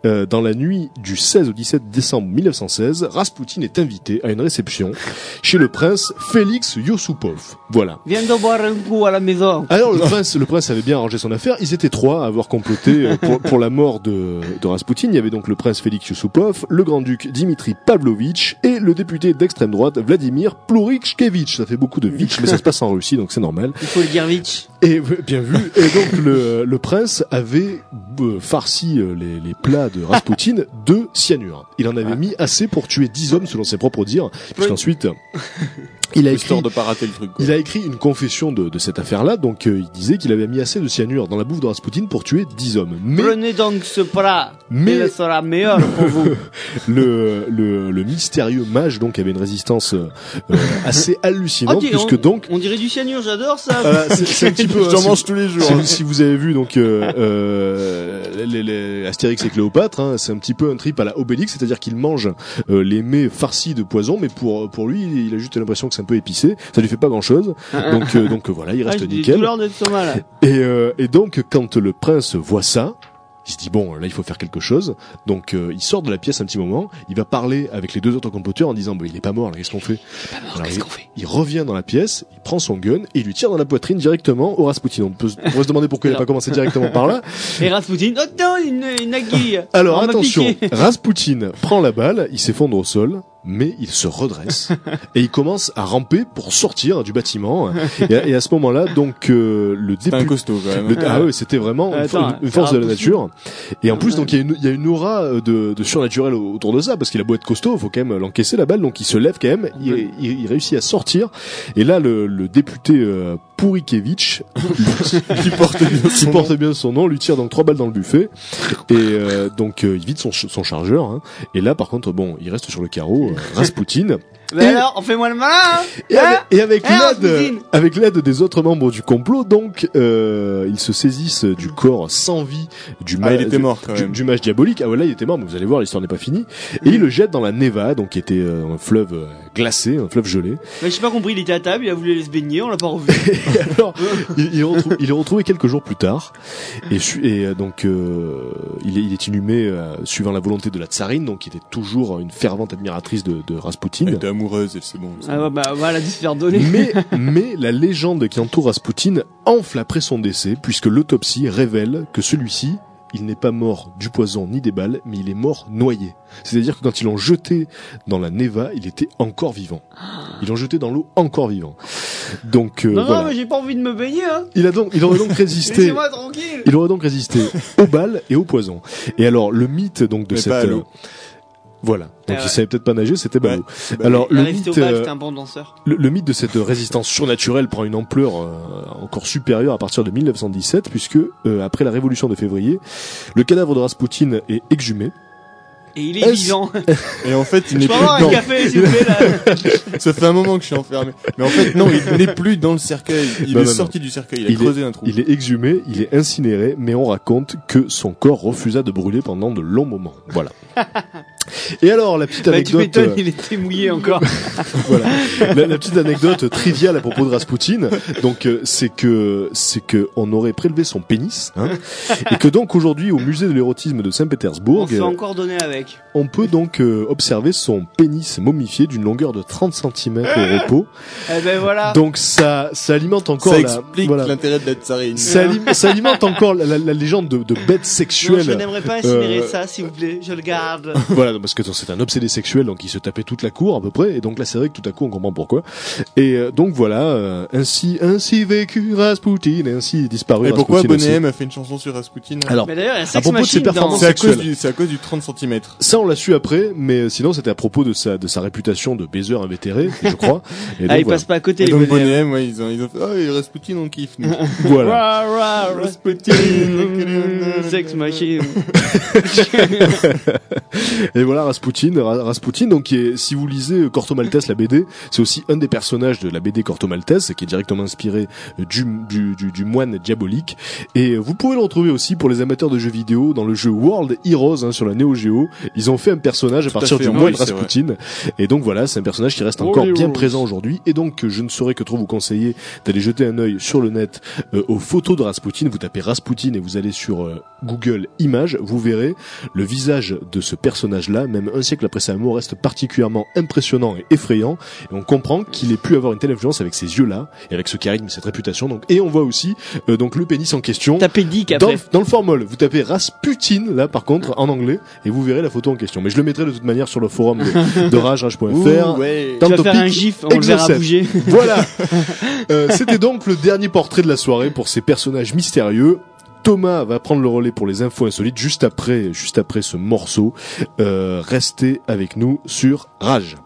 euh, dans la nuit du 16 au 17 décembre 1916, Raspoutine est invité à une réception chez le prince Félix Yusupov. Voilà. Viens de boire un coup à la maison. Alors le prince, le prince avait bien arrangé son affaire. Ils étaient trois à avoir comploté euh, pour, pour la mort de, de Raspoutine. Il y avait donc le prince Félix Yusupov, le grand-duc Dimitri Pavlovitch et le député d'extrême droite Vladimir Plurichkevitch. Ça fait beaucoup de Vitch, mais ça se passe en Russie, donc c'est normal. Il faut le dire vite. Et euh, bien vu. Et donc le, le prince avait euh, farci euh, les, les plats de Raspoutine de cyanure. Il en avait mis assez pour tuer 10 hommes selon ses propres dires, puisqu'ensuite il a écrit Histoire de pas rater le truc. quoi. il a écrit une confession de, de cette affaire-là, donc euh, il disait qu'il avait mis assez de cyanure dans la bouffe de Raspoutine pour tuer 10 hommes. Mais Prenez donc ce plat. Mais- Il sera meilleur pour vous. le, le, le mystérieux mage donc avait une résistance euh, euh, assez hallucinante, Ah, dis, puisque on, donc on dirait du cyanure, j'adore ça. Voilà, c'est un petit peu. J'en si- mange tous les jours. Si, si vous avez vu donc euh, euh, les, les Astérix et Cléopâtre, hein, c'est un petit peu un trip à la Obélix, c'est-à-dire qu'il mange euh, les mets farcis de poison, mais pour pour lui, il a juste l'impression que c'est un peu épicé. Ça lui fait pas grand-chose. Donc euh, donc euh, voilà, il Ah, reste des nickel. là. Et, euh, et donc, quand le prince voit ça, il se dit bon, là il faut faire quelque chose. Donc euh, il sort de la pièce un petit moment, il va parler avec les deux autres comploteurs en disant bon, il est pas mort, là, qu'est-ce qu'on fait? Alors, il, qu'on fait? il revient dans la pièce, il prend son gun et il lui tire dans la poitrine directement au Rasputin. On peut, se- on pourrait se demander pourquoi il a pas commencé directement par là. Et Rasputin, oh non, une, une aguille. Alors On attention. Rasputin prend la balle, il s'effondre au sol, mais il se redresse et il commence à ramper pour sortir du bâtiment. Et à, et à ce moment-là, donc euh, le député costaud quand même. Le- ah ouais, c'était vraiment une, Attends, force de la nature. Et en plus, donc il y, a une- il y a une aura euh, de, de surnaturel autour de ça, parce qu'il a beau être costaud, faut quand même l'encaisser la balle, donc il se lève quand même, il, il- il réussit à sortir. Et là, le, le député euh, Pourikevitch, qui porte bien, qui porte bien son nom, lui tire donc trois balles dans le buffet. Et euh, donc euh, il vide son, ch- son chargeur. hein. Et là, par contre, bon, il reste sur le carreau, euh, Rasputin. Mais Et- alors, on fait moi le malin. hein Et avec, et avec Hein, l'aide, avec l'aide des autres membres du complot, donc, euh, ils se saisissent du corps sans vie du Ah, mage, il était mort quand du- même. du mage diabolique. Ah ouais, là, il était mort, mais vous allez voir, l'histoire n'est pas finie. Et il le jette dans la Neva, donc qui était euh, un fleuve euh, glacé, un fleuve gelé. Mais j'ai pas compris, il était à table, il a voulu aller se baigner, on l'a pas revu. Et alors, il, il est retrouvé, il est retrouvé quelques jours plus tard, et, su- et euh, donc euh, il, est, il est inhumé euh, suivant la volonté de la tsarine, donc qui était toujours une fervente admiratrice de, de Rasputin. Amoureuse, c'est bon. ah ouais, bah, voilà, faire donner. Mais, mais la légende qui entoure Rasputin enfle après son décès, puisque l'autopsie révèle que celui-ci, il n'est pas mort du poison ni des balles, mais il est mort noyé. C'est-à-dire que quand ils l'ont jeté dans la Neva, il était encore vivant. Ils l'ont jeté dans l'eau encore vivant. Donc euh, non, voilà. non, mais j'ai pas envie de me baigner, hein. Il a donc, il aurait donc résisté. Laissez-moi tranquille. Il aurait donc résisté aux balles et au poison. Et alors le mythe donc de Mais cette voilà. Donc Ah il ouais. savait peut-être pas nager, c'était Ouais. Bah, Alors Il le mythe, bal, euh, un bon danseur. le, le mythe de cette résistance surnaturelle prend une ampleur euh, encore supérieure à partir de 1917, puisque euh, après la révolution de février, le cadavre de Rasputin est exhumé. Et il est vivant. Et en fait, il n'est plus avoir un café, s'il vous plaît, là. Ça fait un moment que je suis enfermé. Mais en fait, non, il n'est plus dans le cercueil. Il Non, est non, sorti du cercueil. Il a Il creusé un trou. Il est exhumé, il est incinéré, mais on raconte que son corps refusa de brûler pendant de longs moments. Voilà. Et alors la petite Bah, tu anecdote, euh, il était mouillé encore. voilà, la, la petite anecdote triviale à propos de Rasputin, donc euh, c'est que c'est que on aurait prélevé son pénis, hein, et que donc aujourd'hui au musée de l'érotisme de On Saint-Pétersbourg, fait euh, encore donner avec. on peut donc euh, observer son pénis momifié d'une longueur de 30 cm au repos. Eh ben voilà. Donc ça ça alimente encore Ça la explique voilà. l'intérêt de la. Ça, ça alimente encore la, la- la légende de, de bêtes Non, sexuelles. je n'aimerais pas incinérer Euh, ça, s'il vous plaît. Je le garde. Voilà, parce que c'est un obsédé sexuel, donc il se tapait toute la cour à peu près, et donc là c'est vrai que tout à coup on comprend pourquoi. Et euh, donc voilà, euh, ainsi ainsi vécu Rasputin, et ainsi disparu Et pourquoi Rasputin. Bonnet M a fait une chanson sur Rasputin? Alors, Mais d'ailleurs, à propos de ses performances C'est à cause du, c'est à cause du 30 cm. ça on l'a su après, mais sinon c'était à propos de sa de sa réputation de baiser invétéré, je crois. Et Ah, donc, il voilà. passe pas à côté, Et les donc Bonnet M. Ouais, ils ont, ils ont fait, oh, Rasputin, on kiffe, nous. Voilà. Rasputin, Sex Machine. Et voilà Rasputin, Ra- Rasputin donc qui est, si vous lisez Corto Maltese la BD, c'est aussi un des personnages de la BD Corto Maltese qui est directement inspiré du, du, du, du moine diabolique. Et vous pouvez le retrouver aussi pour les amateurs de jeux vidéo dans le jeu World Heroes hein, sur la Neo Geo. Ils ont fait un personnage à Tout à partir fait, du oui, moine Rasputin. Et donc voilà, c'est un personnage qui reste World encore bien présent aujourd'hui. Et donc je ne saurais que trop vous conseiller d'aller jeter un œil sur le net euh, aux photos de Rasputin. Vous tapez Rasputin et vous allez sur euh, Google Images, vous verrez le visage de ce personnage-là, même un siècle après sa mort, reste particulièrement impressionnant et effrayant. Et on comprend qu'il ait pu avoir une telle influence avec ces yeux-là et avec ce charisme et cette réputation. Donc, et on voit aussi euh, donc le pénis en question. Tapez Dick Dans, après. le- dans le formol, vous tapez Rasputin là par contre en anglais et vous verrez la photo en question. Mais je le mettrai de toute manière sur le forum de, de rage, rage.fr. Ouais. Tu vas faire un gif, on le verra bouger. Voilà. Euh, C'était donc le dernier portrait de la soirée pour ces personnages mystérieux. Thomas va prendre le relais pour les infos insolites juste après, juste après ce morceau. Euh, restez avec nous sur Rage.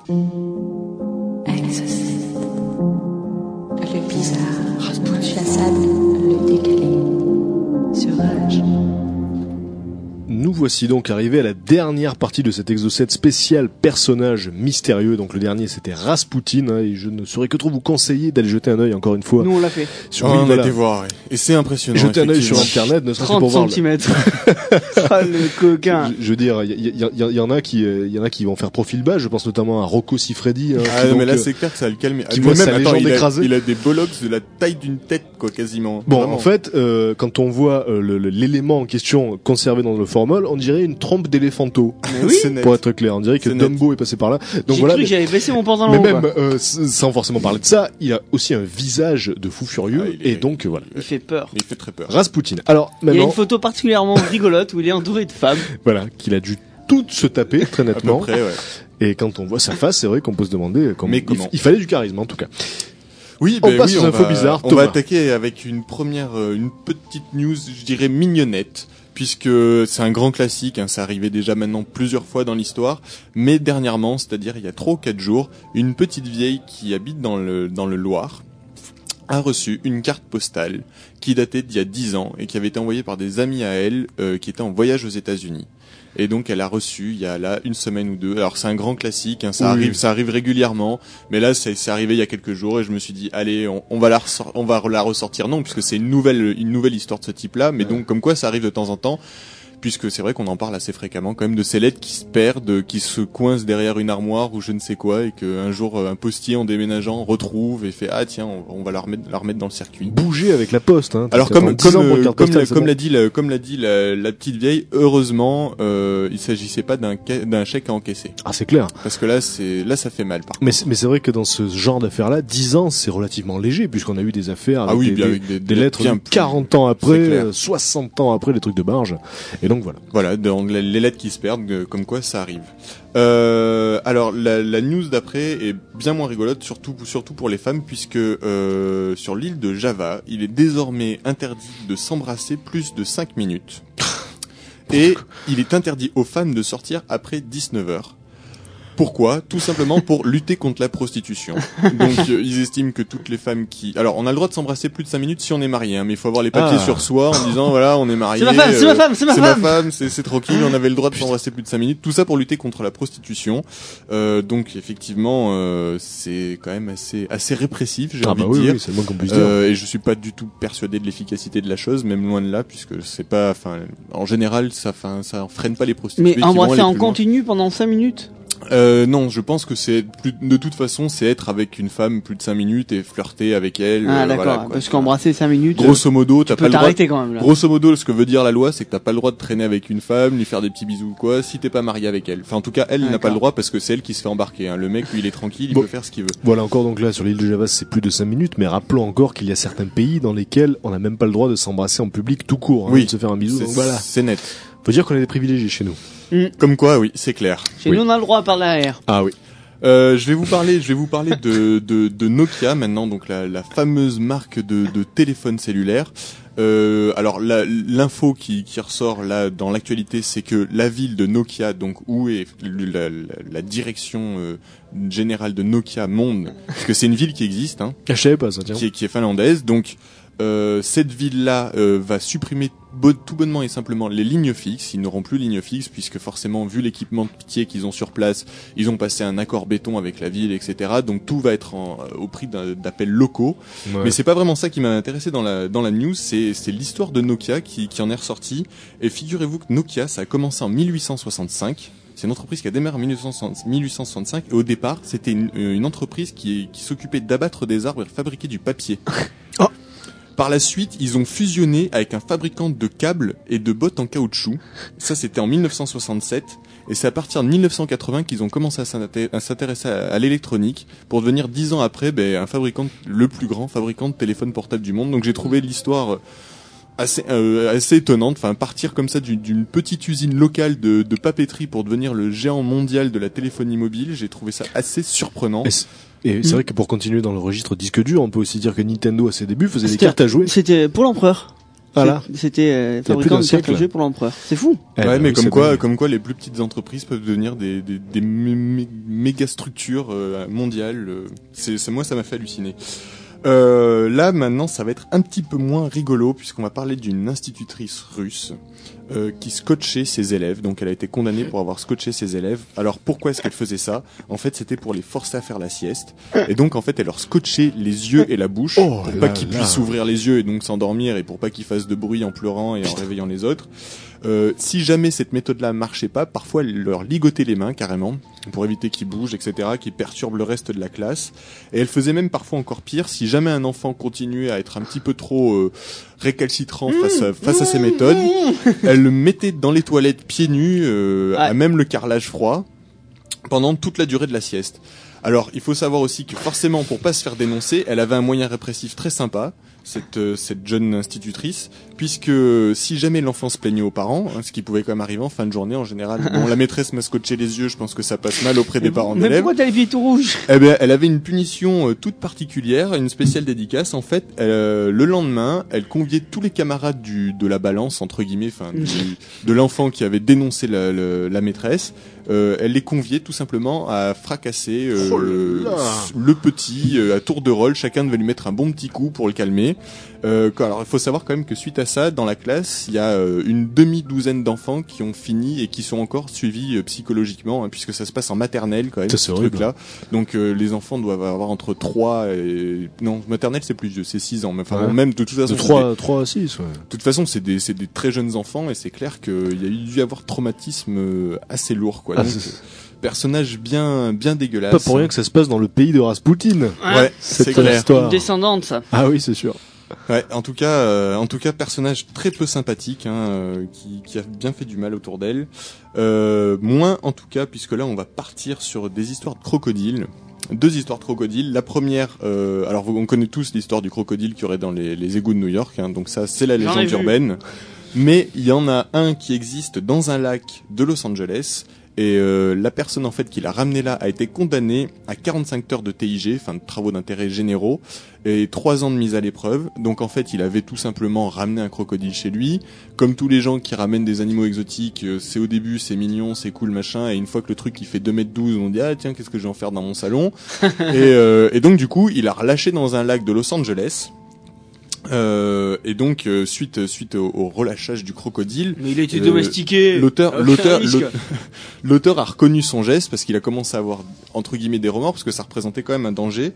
Sur Rage. Nous voici donc arrivés à la dernière partie de cet exocet spécial personnage mystérieux. Donc le dernier c'était Rasputin hein, et je ne saurais que trop vous conseiller d'aller jeter un œil encore une fois Nous on l'a fait. sur Oh, oui, on a voilà. été voir. Et c'est impressionnant. jeter un œil sur internet ne serait-ce que 30 pour voir le- cm. ah le coquin. Je, je veux dire, il y, y- y- y en a qui, euh, il y en a qui vont faire profil bas. Je pense notamment à Rocco Siffredi. hein, Ah non, mais là euh, c'est clair que ça va le calmer. qui Mais voit même, sa attends, légende il a, écrasée. il a des bollocks de la taille d'une tête, quoi, quasiment. Bon, Vraiment. en fait, euh, quand on voit euh, l'élément en question conservé dans le on dirait une trompe d'éléphanto. Oui. Pour être clair, on dirait que. Dumbo est passé par là. Donc voilà. cru que j'avais baissé mon pantalon. mais même euh, sans forcément parler de ça, il a aussi un visage de fou furieux Ah, est- et donc euh, voilà. Il fait peur. Il fait très peur. Rasputin. Alors Il y a maintenant, une photo particulièrement rigolote où il est entouré de femmes. voilà, qu'il a dû tout se taper très À peu nettement. près, ouais. Et quand on voit sa face, c'est vrai qu'on peut se demander comment. Mais il, comment il fallait du charisme en tout cas. Oui, On ben passe oui, aux on infos va, bizarres, On Thomas. va attaquer avec une première, euh, une petite news, je dirais mignonnette, puisque c'est un grand classique, hein, ça arrivait déjà maintenant plusieurs fois dans l'histoire, mais dernièrement, c'est-à-dire il y a trois ou quatre jours, une petite vieille qui habite dans le dans le Loir a reçu une carte postale qui datait d'il y a dix ans et qui avait été envoyée par des amis à elle euh, qui étaient en voyage aux États-Unis. Et donc elle a reçu il y a là une semaine ou deux. Alors c'est un grand classique, hein, ça Oui. arrive, ça arrive régulièrement. Mais là c'est arrivé il y a quelques jours et je me suis dit allez on, on va la ressor- on va la ressortir non puisque c'est une nouvelle une nouvelle histoire de ce type-là. Mais donc comme quoi ça arrive de temps en temps. Puisque c'est vrai qu'on en parle assez fréquemment quand même de ces lettres qui se perdent, qui se coincent derrière une armoire ou je ne sais quoi et qu'un jour euh, un postier en déménageant retrouve et fait ah tiens on, on va la remettre, la remettre dans le circuit. Bouger avec la poste. Hein, Alors comme attendu 10 comme euh, comme postale, l'a- comme dit la, comme l'a dit la, la petite vieille, heureusement euh, il s'agissait pas d'un d'un chèque à encaisser Ah c'est clair. parce que là c'est là ça fait mal par Mais c'est- mais c'est vrai que dans ce genre d'affaires-là, 10 ans c'est relativement léger puisqu'on a eu des affaires avec ah oui des, bien des- avec des, des lettres bien de plus- 40 ans après, C'est clair. euh, 60 ans après les trucs de barge. Et donc voilà. Voilà, donc les lettres qui se perdent, comme quoi ça arrive. Euh, alors la, news d'après est bien moins rigolote, surtout surtout pour les femmes, puisque euh, sur l'île de Java, il est désormais interdit de s'embrasser plus de 5 minutes. Et il est interdit aux femmes de sortir après 19 heures. Pourquoi? Tout simplement pour lutter contre la prostitution. Donc euh, ils estiment que toutes les femmes qui... Alors on a le droit de s'embrasser plus de 5 minutes si on est marié, hein, mais il faut avoir les papiers Ah. sur soi en disant voilà on est marié. C'est ma femme, c'est euh, ma femme, c'est ma c'est femme. ma femme, c'est c'est tranquille, on avait le droit de s'embrasser plus de 5 minutes. Tout ça pour lutter contre la prostitution. Euh, donc effectivement, euh, c'est quand même assez assez répressif, j'ai Ah envie bah de oui, dire. oui c'est le moins qu'on puisse dire. Euh, et je suis pas du tout persuadé de l'efficacité de la chose, même loin de là, puisque c'est pas, enfin, en général, ça, enfin, ça freine pas les prostituées. Mais qui vont embrasser aller en plus loin. continu pendant 5 minutes? Euh, non, je pense que c'est plus, de toute façon, c'est être avec une femme plus de 5 minutes et flirter avec elle. Ah euh, d'accord, voilà, parce qu'embrasser 5 minutes, Grosso modo, tu t'as pas le droit. t'arrêter quand même là. Grosso modo, ce que veut dire la loi, c'est que t'as pas le droit de traîner avec une femme, lui faire des petits bisous ou quoi, si t'es pas marié avec elle. Enfin, en tout cas, elle n'a pas le droit parce que c'est elle qui se fait embarquer. Hein. Le mec, lui, il est tranquille, il Bon. peut faire ce qu'il veut. Voilà encore donc là sur l'île de Java c'est plus de 5 minutes mais rappelons encore qu'il y a certains pays dans lesquels on n'a même pas le droit de s'embrasser en public tout court, hein, Oui. de se faire un bisou. C'est Donc voilà. c'est net. Faut dire qu'on est des privilégiés chez nous. Comme quoi, oui, c'est clair. Chez Oui. nous on a le droit par l'arrière. Ah oui. Euh, je vais vous parler, je vais vous parler de, de, de Nokia maintenant, donc la, la fameuse marque de, de téléphone cellulaire. Euh, alors la- l'info qui, qui ressort là dans l'actualité, c'est que la ville de Nokia, donc où est la, la- la direction euh, générale de Nokia Monde, parce que c'est une ville qui existe, hein, Ah, je savais pas ça tiens. qui est, qui est finlandaise, donc euh, cette ville-là euh, va supprimer tout bonnement et simplement les lignes fixes. Ils n'auront plus lignes fixes puisque forcément, vu l'équipement de pitié qu'ils ont sur place, ils ont passé un accord béton avec la ville, etc. Donc tout va être en- euh, au prix d'appels locaux. Ouais. Mais c'est pas vraiment ça qui m'a intéressé dans la dans la news, c'est c'est l'histoire de Nokia qui qui en est ressortie. Et figurez-vous que Nokia, ça a commencé en 1865. C'est une entreprise qui a démarré en 1860 1865 et au départ, c'était une, une entreprise qui qui s'occupait d'abattre des arbres et de fabriquer du papier. Oh. Par la suite, ils ont fusionné avec un fabricant de câbles et de bottes en caoutchouc. Ça, c'était en 1967. Et c'est à partir de 1980 qu'ils ont commencé à s'inté- à s'intéresser à, l'électronique pour devenir dix ans après ben, un fabricant, le plus grand fabricant de téléphones portables du monde. Donc j'ai trouvé l'histoire euh, assez, euh, assez étonnante. Enfin, partir comme ça d'une- petite usine locale de papeterie pour devenir le géant mondial de la téléphonie mobile, j'ai trouvé ça assez surprenant. Et c'est- vrai que pour continuer dans le registre disque dur, on peut aussi dire que Nintendo à ses débuts faisait des cartes à jouer. C'était pour l'empereur. Voilà. C'était euh, plus fabricant d'un de cartes à siècle. jouer pour l'empereur. C'est fou. Eh ouais, mais oui, comme quoi, comme quoi, les plus petites entreprises peuvent devenir des, des, des mé- mé- méga structures euh, mondiales. euh, C'est, c'est- moi, ça m'a fait halluciner. Euh, là, maintenant, ça va être un petit peu moins rigolo puisqu'on va parler d'une institutrice russe euh, qui scotchait ses élèves. Donc, elle a été condamnée pour avoir scotché ses élèves. Alors, pourquoi est-ce qu'elle faisait ça? En fait, c'était pour les forcer à faire la sieste. Et donc, en fait, elle leur scotchait les yeux et la bouche Oh pour là pas qu'ils puissent ouvrir les yeux et donc s'endormir et pour pas qu'ils fassent de bruit en pleurant et en réveillant les autres. Euh, si jamais cette méthode-là marchait pas, parfois elle leur ligotait les mains carrément pour éviter qu'ils bougent, etc., qu'ils perturbent le reste de la classe. Et elle faisait même parfois encore pire si jamais un enfant continuait à être un petit peu trop euh, récalcitrant face à, face à ces méthodes. Elle le mettait dans les toilettes pieds nus, euh, Ouais. à même le carrelage froid, pendant toute la durée de la sieste. Alors, il faut savoir aussi que forcément, pour pas se faire dénoncer, elle avait un moyen répressif très sympa, cette, euh, cette jeune institutrice, puisque si jamais l'enfant se plaignait aux parents, hein, ce qui pouvait quand même arriver en fin de journée en général, bon, la maîtresse m'a scotché les yeux, je pense que ça passe mal auprès des parents Mais d'élèves. pourquoi t'as les tout rouges? Eh bien, elle avait une punition euh, toute particulière, une spéciale dédicace. En fait, euh, le lendemain, elle conviait tous les camarades du, de la balance, entre guillemets, enfin, de l'enfant qui avait dénoncé la, la maîtresse. Euh, elle les conviait tout simplement à fracasser euh, Oh là là. le petit euh, à tour de rôle. Chacun devait lui mettre un bon petit coup pour le calmer. Euh, alors, il faut savoir quand même que suite à ça, dans la classe, il y a euh, une demi-douzaine d'enfants qui ont fini et qui sont encore suivis psychologiquement, hein, puisque ça se passe en maternelle quand même. Ça, c'est ce horrible. truc-là. Donc euh, les enfants doivent avoir entre 3 et... Non, maternelle c'est plus vieux, c'est 6 ans. Mais enfin Ouais. bon, même de toute façon... De c'est 3, 3 à 6, ouais. des- De toute façon, c'est des, c'est des très jeunes enfants et c'est clair qu'il y a eu dû y avoir traumatisme assez lourd. Quoi. Ah, Donc, personnage bien, bien dégueulasse. Pas pour rien que ça se passe dans le pays de Rasputin. Ouais, c'est Cette clair. histoire. Une descendante, ça. Ah oui, c'est sûr. Ouais, en tout cas, euh, en tout cas, personnage très peu sympathique, hein, euh, qui, qui a bien fait du mal autour d'elle. Euh, moins, en tout cas, puisque là, on va partir sur des histoires de crocodiles. Deux histoires de crocodiles. La première, euh, alors on connaît tous l'histoire du crocodile qu'il y aurait dans les, les égouts de New York, hein, donc ça, c'est la légende urbaine. Mais il y en a un qui existe dans un lac de Los Angeles. Et euh, la personne en fait qui l'a ramené là a été condamnée à 45 heures de TIG, enfin de travaux d'intérêt généraux, et 3 ans de mise à l'épreuve. Donc en fait, il avait tout simplement ramené un crocodile chez lui. Comme tous les gens qui ramènent des animaux exotiques, euh, c'est au début, c'est mignon, c'est cool, machin, et une fois que le truc il fait 2 mètres 12, on dit ah tiens qu'est-ce que je vais en faire dans mon salon? Et, euh, et donc du coup, il a relâché dans un lac de Los Angeles. Euh, et donc euh, suite suite au, au relâchage du crocodile, Mais il a été Euh, domestiqué. l'auteur risque. l'auteur- l'auteur a reconnu son geste parce qu'il a commencé à avoir entre guillemets des remords parce que ça représentait quand même un danger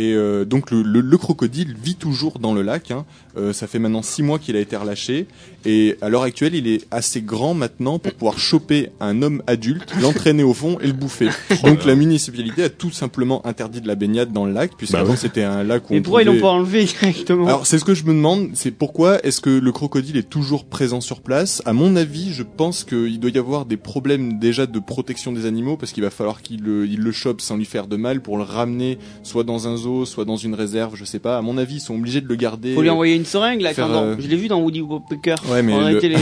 et euh, donc le, le, le crocodile vit toujours dans le lac hein. Euh, ça fait maintenant six mois qu'il a été relâché. Et à l'heure actuelle il est assez grand maintenant pour pouvoir choper un homme adulte l'entraîner au fond et le bouffer. Donc la municipalité a tout simplement interdit de la baignade dans le lac puisque Bah ouais. c'était un lac où Mais on pourquoi ils l'ont pouvait- pas enlevé directement? Alors c'est ce que je me demande, c'est pourquoi est-ce que le crocodile est toujours présent sur place? À mon avis, je pense qu'il doit y avoir des problèmes déjà de protection des animaux parce qu'il va falloir qu'il le, il le chope sans lui faire de mal pour le ramener soit dans un zoo, soit dans une réserve, je sais pas. À mon avis, ils sont obligés de le garder. Faut lui envoyer une seringue là faire, quand dans- euh, Je l'ai vu dans Woody Woodpecker. Ouais, mais pour, le- arrêter les...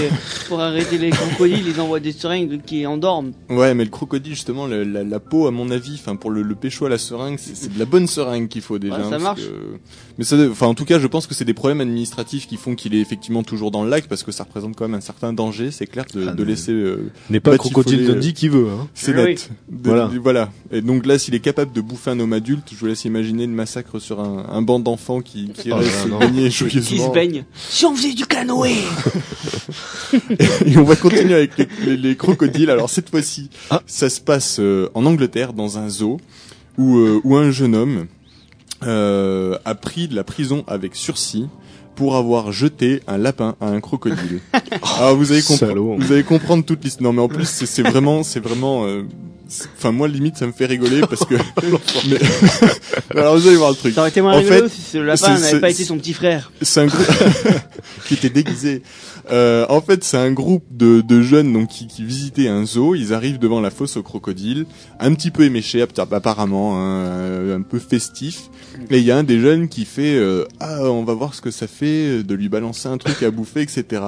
pour arrêter les crocodiles, ils envoient des seringues qui endorment. Ouais, mais le crocodile justement, la, la peau, à mon avis, enfin pour le, le pécho à la seringue, c'est de la bonne seringue qu'il faut déjà. Ouais, ça parce marche. que- Mais ça, enfin en tout cas, je pense que c'est des problèmes administratifs qui font qu'il est effectivement toujours dans le lac parce que ça représente quand même un certain danger. C'est clair de, Ah, de laisser. euh, N'est pas Crocodile euh, Dundee qui veut, hein. C'est Ah net. De- Voilà. de- voilà. Et donc là, s'il est capable de bouffer un homme adulte, je vous laisse imaginer de massacre sur un, un banc d'enfants qui, qui Oh non. baigner Qui se joyeusement. baigne. Si on faisait du canoë Et on va continuer avec les, les- les crocodiles. Alors cette fois-ci, Ah. ça se passe euh, en Angleterre dans un zoo où, euh, où un jeune homme euh, a pris de la prison avec sursis pour avoir jeté un lapin à un crocodile. Alors vous allez comprendre, vous allez comprendre toute l'histoire. Non mais en plus c'est vraiment, c'est vraiment. euh, Enfin moi limite ça me fait rigoler parce que. mais- Alors vous allez voir le truc. Ça aurait été moins En rigolo fait, si ce lapin n'avait pas été son petit frère. C'est un groupe qui était déguisé. Euh, en fait, c'est un groupe de, de jeunes donc qui, qui visitaient un zoo. Ils arrivent devant la fosse aux crocodiles, un petit peu éméchés app- apparemment, hein, euh, un peu festif. Et il y a un des jeunes qui fait euh, ah on va voir ce que ça fait de lui balancer un truc à bouffer, etc.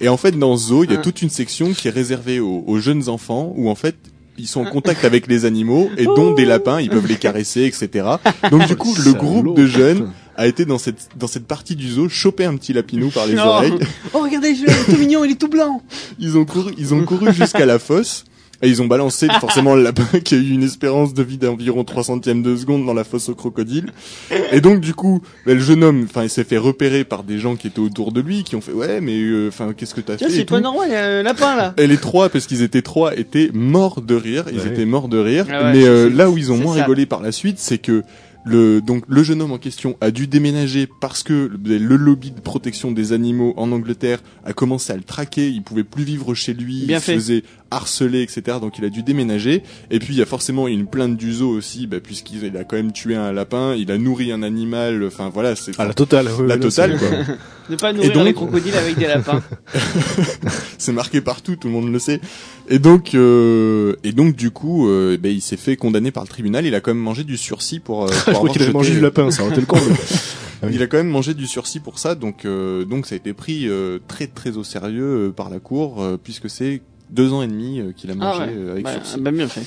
Et en fait, dans ce zoo, il y a Ah. toute une section qui est réservée aux, aux jeunes enfants où en fait ils sont en contact avec les animaux et dont des lapins, ils peuvent les caresser, etc. Donc du coup, le groupe de jeunes a été dans cette dans cette partie du zoo choper un petit lapinou par les Oh. oreilles. Oh, regardez, il est tout mignon, il est tout blanc. Ils ont couru ils ont couru jusqu'à la fosse et ils ont balancé forcément le lapin qui a eu une espérance de vie d'environ 3 centièmes de seconde dans la fosse au crocodile. Et donc du coup, bah, le jeune homme, enfin, il s'est fait repérer par des gens qui étaient autour de lui, qui ont fait ouais, mais euh, enfin, qu'est-ce que t'as fait c'est pas normal, il y a un lapin là. Et les trois, parce qu'ils étaient trois, étaient morts de rire. Ils Ouais. étaient morts de rire. Ah ouais, mais euh, là où ils ont moins ça. rigolé par la suite, c'est que le donc le jeune homme en question a dû déménager parce que le, le lobby de protection des animaux en Angleterre a commencé à le traquer. Il pouvait plus vivre chez lui. Bien il fait. se faisait harceler, etc. Donc il a dû déménager. Et puis il y a forcément une plainte du zoo aussi, bah, puisqu'il il a quand même tué un lapin. Il a nourri un animal. Enfin voilà, c'est Ah, la totale. ouais, La totale, c'est- quoi. Ne pas nourrir donc- les crocodiles avec des lapins. c'est marqué partout, tout le monde le sait. Et donc, euh, et donc du coup, euh, ben, il s'est fait condamner par le tribunal. Il a quand même mangé du sursis pour. euh, pour Je qu'il avait mangé du lapin, ça aurait été le comble. Ah. Il a quand même mangé du sursis pour ça, donc euh, donc ça a été pris euh, très très au sérieux euh, par la cour, euh, puisque c'est deux ans et demi euh, qu'il a mangé Ah ouais. euh, avec Bah, sursis. bah, bien fait.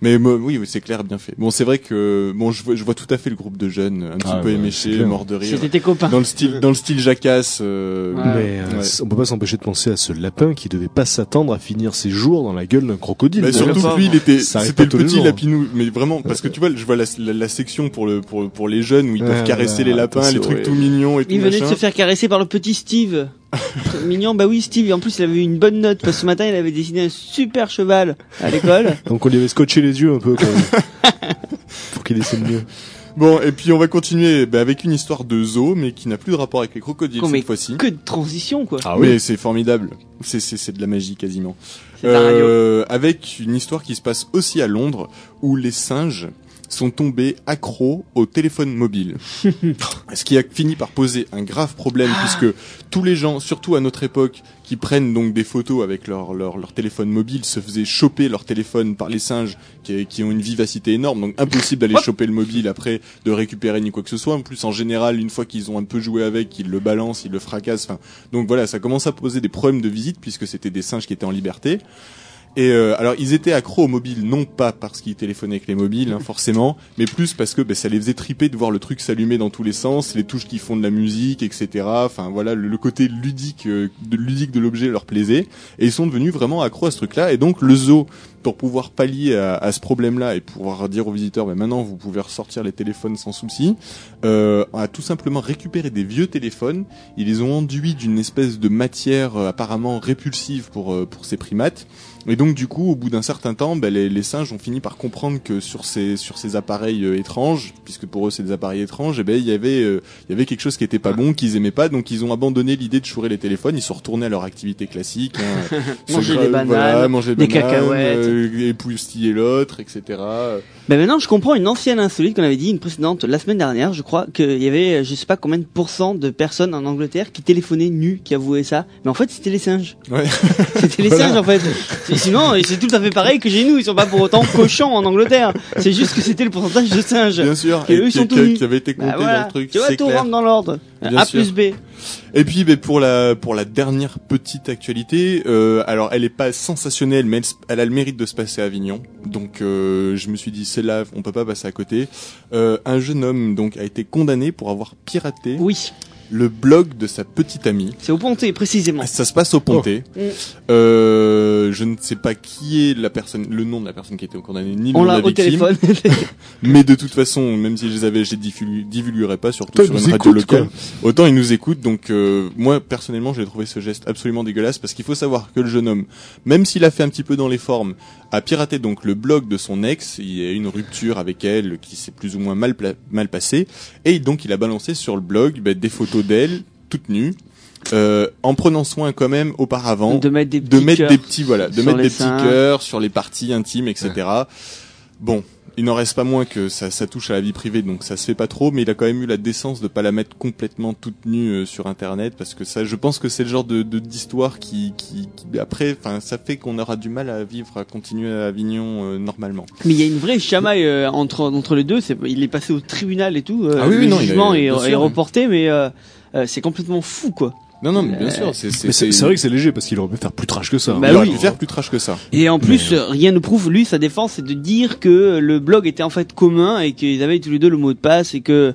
Mais oui, oui, c'est clair, bien fait. Bon, c'est vrai que bon, je vois, je vois tout à fait le groupe de jeunes, un petit Ah peu ouais, éméchés, morts de rire, C'était tes copains. dans le style dans le style jacasse. euh, Ouais. Mais euh, Ouais. on peut pas s'empêcher de penser à ce lapin qui devait pas s'attendre à finir ses jours dans la gueule d'un crocodile. Bah, surtout lui, il était, c'était le petit lapinou, mais vraiment, parce que tu vois, je vois la, la, la section pour le, pour, pour les jeunes où ils Ouais, peuvent caresser les lapins, les trucs ouais. tout mignons et tout Il venait de se faire caresser par le petit Steve. Mignon, bah oui, Steve. Et en plus, il avait eu une bonne note parce que ce matin, il avait dessiné un super cheval à l'école. Donc on lui avait scotché les yeux un peu. Quoi. pour qu'il dessine mieux. Bon, et puis on va continuer bah, avec une histoire de zoo, mais qui n'a plus de rapport avec les crocodiles mais cette fois-ci. Que de transition, quoi. Ah Mais c'est formidable. C'est, c'est, c'est de la magie quasiment. C'est de la radio. Euh, avec une histoire qui se passe aussi à Londres, où les singes sont tombés accros au téléphone mobile. Ce qui a fini par poser un grave problème Ah. puisque tous les gens, surtout à notre époque, qui prennent donc des photos avec leur, leur, leur téléphone mobile se faisaient choper leur téléphone par les singes qui, qui ont une vivacité énorme. Donc impossible d'aller choper le mobile après, de récupérer ni quoi que ce soit. En plus, en général, une fois qu'ils ont un peu joué avec, ils le balancent, ils le fracassent. Enfin, donc voilà, ça commence à poser des problèmes de visite puisque c'était des singes qui étaient en liberté. Et euh, alors ils étaient accros au mobile, non pas parce qu'ils téléphonaient avec les mobiles, hein, forcément, mais plus parce que ben, ça les faisait triper de voir le truc s'allumer dans tous les sens, les touches qui font de la musique, etc. Enfin voilà, le, le côté ludique, euh, de, ludique de l'objet leur plaisait, et ils sont devenus vraiment accros à ce truc-là. Et donc le zoo, pour pouvoir pallier à, à ce problème-là et pouvoir dire aux visiteurs, ben, maintenant vous pouvez ressortir les téléphones sans souci, euh, a tout simplement récupéré des vieux téléphones. Ils les ont enduits d'une espèce de matière euh, apparemment répulsive pour euh, pour ces primates. Et donc du coup, au bout d'un certain temps, ben, les, les singes ont fini par comprendre que sur ces sur ces appareils euh, étranges, puisque pour eux c'est des appareils étranges, et ben il y avait euh, il y avait quelque chose qui était pas bon, qu'ils aimaient pas, donc ils ont abandonné l'idée de chourer les téléphones. Ils sont retournés à leur activité classique, hein, Manger des bananes, voilà, manger des bananes, cacahuètes. euh, époustiller l'autre, etc. Ben maintenant, je comprends une ancienne insolite qu'on avait dit, une précédente, la semaine dernière, je crois, qu'il y avait, euh, je sais pas combien de pourcents de personnes en Angleterre qui téléphonaient nus, qui avouaient ça. Mais en fait, c'était les singes. Ouais. C'était les Voilà. singes, en fait. Et Sinon, c'est tout à fait pareil que chez nous. Ils sont pas pour autant cochons en Angleterre. C'est juste que c'était le pourcentage de singes. Bien sûr, Que et eux, ils qui, sont qui- tout nus. qui avait été compté Bah voilà. dans le truc, Tu vois, tout rentre dans l'ordre. A sûr. plus B. Et puis ben, pour la pour la dernière petite actualité, euh, alors elle est pas sensationnelle, mais elle a le mérite de se passer à Avignon. Donc euh, je me suis dit c'est là, on peut pas passer à côté. Euh, un jeune homme donc a été condamné pour avoir piraté Oui. Le blog de sa petite amie. C'est au Ponté, précisément. Ça se passe au Ponté. Oh. Euh, je ne sais pas qui est la personne, le nom de la personne qui était condamnée, ni le On nom de l'a la au victime. téléphone. Mais de toute façon, même si je les avais, je les divulgu- divulguerai pas, surtout Toi, sur une radio locale. Autant ils nous écoutent, donc euh, moi personnellement, j'ai trouvé ce geste absolument dégueulasse parce qu'il faut savoir que le jeune homme, même s'il a fait un petit peu dans les formes, a piraté donc le blog de son ex. Il y a eu une rupture avec elle qui s'est plus ou moins mal mal passée, et donc il a balancé sur le blog ben, des photos d'elle toute nue. euh, en prenant soin quand même auparavant de mettre des de petits mettre cœurs des petits voilà de mettre des petits cœurs sur les parties intimes etc bon il n'en reste pas moins que ça, ça touche à la vie privée donc ça se fait pas trop mais il a quand même eu la décence de pas la mettre complètement toute nue euh, sur internet parce que ça je pense que c'est le genre de de- d'histoire qui, qui, qui après enfin ça fait qu'on aura du mal à vivre à continuer à Avignon euh, normalement Mais il y a une vraie chamaille euh, entre entre les deux. Il est passé au tribunal et tout. euh, Ah oui, le non, il a- jugement est, reporté, mais c'est complètement fou, quoi. Non non mais bien Euh, sûr c'est c'est c'est vrai que c'est léger parce qu'il aurait pu faire plus trash que ça. Bah il aurait oui. pu faire plus trash que ça Et en plus, euh, rien ne prouve, lui, sa défense, c'est de dire que le blog était en fait commun et qu'ils avaient tous les deux le mot de passe et que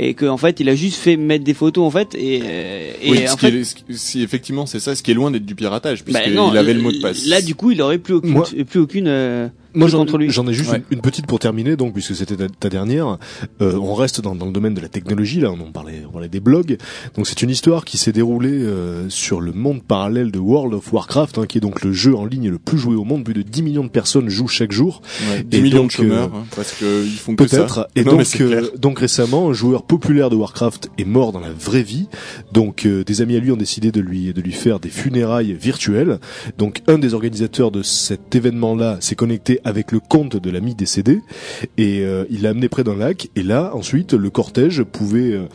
et que en fait, il a juste fait mettre des photos en fait et euh, et oui, en fait. est- ce qui- si effectivement c'est ça ce qui est loin d'être du piratage bah puisqu'il non, avait le mot de passe Là, du coup, il aurait plus aucune, Moi- plus aucune. euh, Moi, j'en contre lui. j'en ai juste Ouais. une, une petite pour terminer, donc, puisque c'était ta, ta dernière. Euh, on reste dans, dans le domaine de la technologie, là, on en parlait, on parlait des blogs. Donc, c'est une histoire qui s'est déroulée euh, sur le monde parallèle de World of Warcraft, hein, qui est donc le jeu en ligne le plus joué au monde. Plus de 10 millions de personnes jouent chaque jour. Ouais, 10 Et millions donc, de chômeurs, euh, hein, parce que ils font que ça. Peut-être. Et Non, donc, euh, donc récemment, un joueur populaire de Warcraft est mort dans la vraie vie. Donc, euh, des amis à lui ont décidé de lui de lui faire des funérailles virtuelles. Donc, un des organisateurs de cet événement-là s'est connecté avec le compte de l'ami décédé et euh, il l'a amené près d'un lac. Et là, ensuite, le cortège pouvait euh,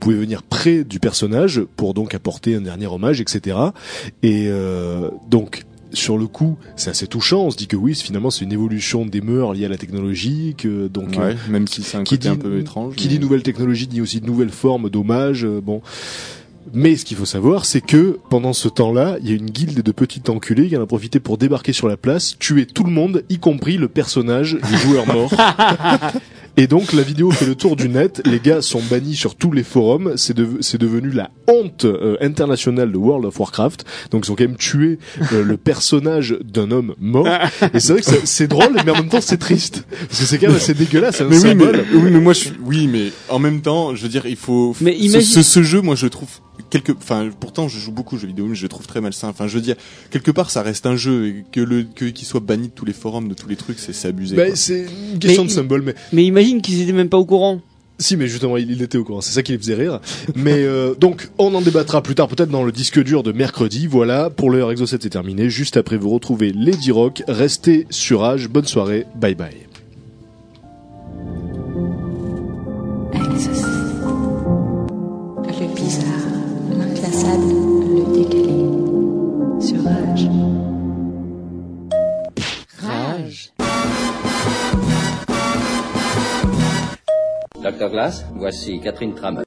pouvait venir près du personnage pour donc apporter un dernier hommage, etc. Et euh, donc sur le coup, c'est assez touchant. On se dit que oui, finalement, c'est une évolution des mœurs liées à la technologie. Que donc, euh, même si c'est un qui côté dit, un peu étrange. qui mais- dit nouvelle technologie dit aussi de nouvelles formes d'hommage. euh, bon. Mais ce qu'il faut savoir, c'est que pendant ce temps-là, il y a une guilde de petits enculés qui en a profité pour débarquer sur la place, tuer tout le monde, y compris le personnage du joueur mort. Et donc la vidéo fait le tour du net, les gars sont bannis sur tous les forums, c'est de- c'est devenu la honte euh, internationale de World of Warcraft. Donc ils ont quand même tué euh, le personnage d'un homme mort. Et c'est vrai que c'est- drôle, mais en même temps c'est triste. Parce que c'est quand même assez dégueulasse, c'est un Mais oui, mais, symbole. oui, mais moi, je suis, oui, mais en même temps, je veux dire, il faut, Mais ce- imagine- ce, ce jeu, moi, je le trouve quelque, enfin, pourtant, je joue beaucoup aux jeux vidéo, mais je le trouve très malsain. Enfin, je veux dire, quelque part, ça reste un jeu et que le, que, qu'il soit banni de tous les forums, de tous les trucs, c'est, c'est abusé. Quoi. c'est une question Mais- de symbole, mais Mais imagine qu'ils étaient même pas au courant. si, mais justement, il, il était au courant. C'est ça qui les faisait rire. mais euh, donc, on en débattra plus tard, peut-être dans le disque dur de mercredi. Voilà, pour l'heure Exo 7 c'est terminé. Juste après, vous retrouvez Lady Rock. Restez sur Age. Bonne soirée. Bye bye. Le bizarre, Docteur Glass, voici Catherine Trammell.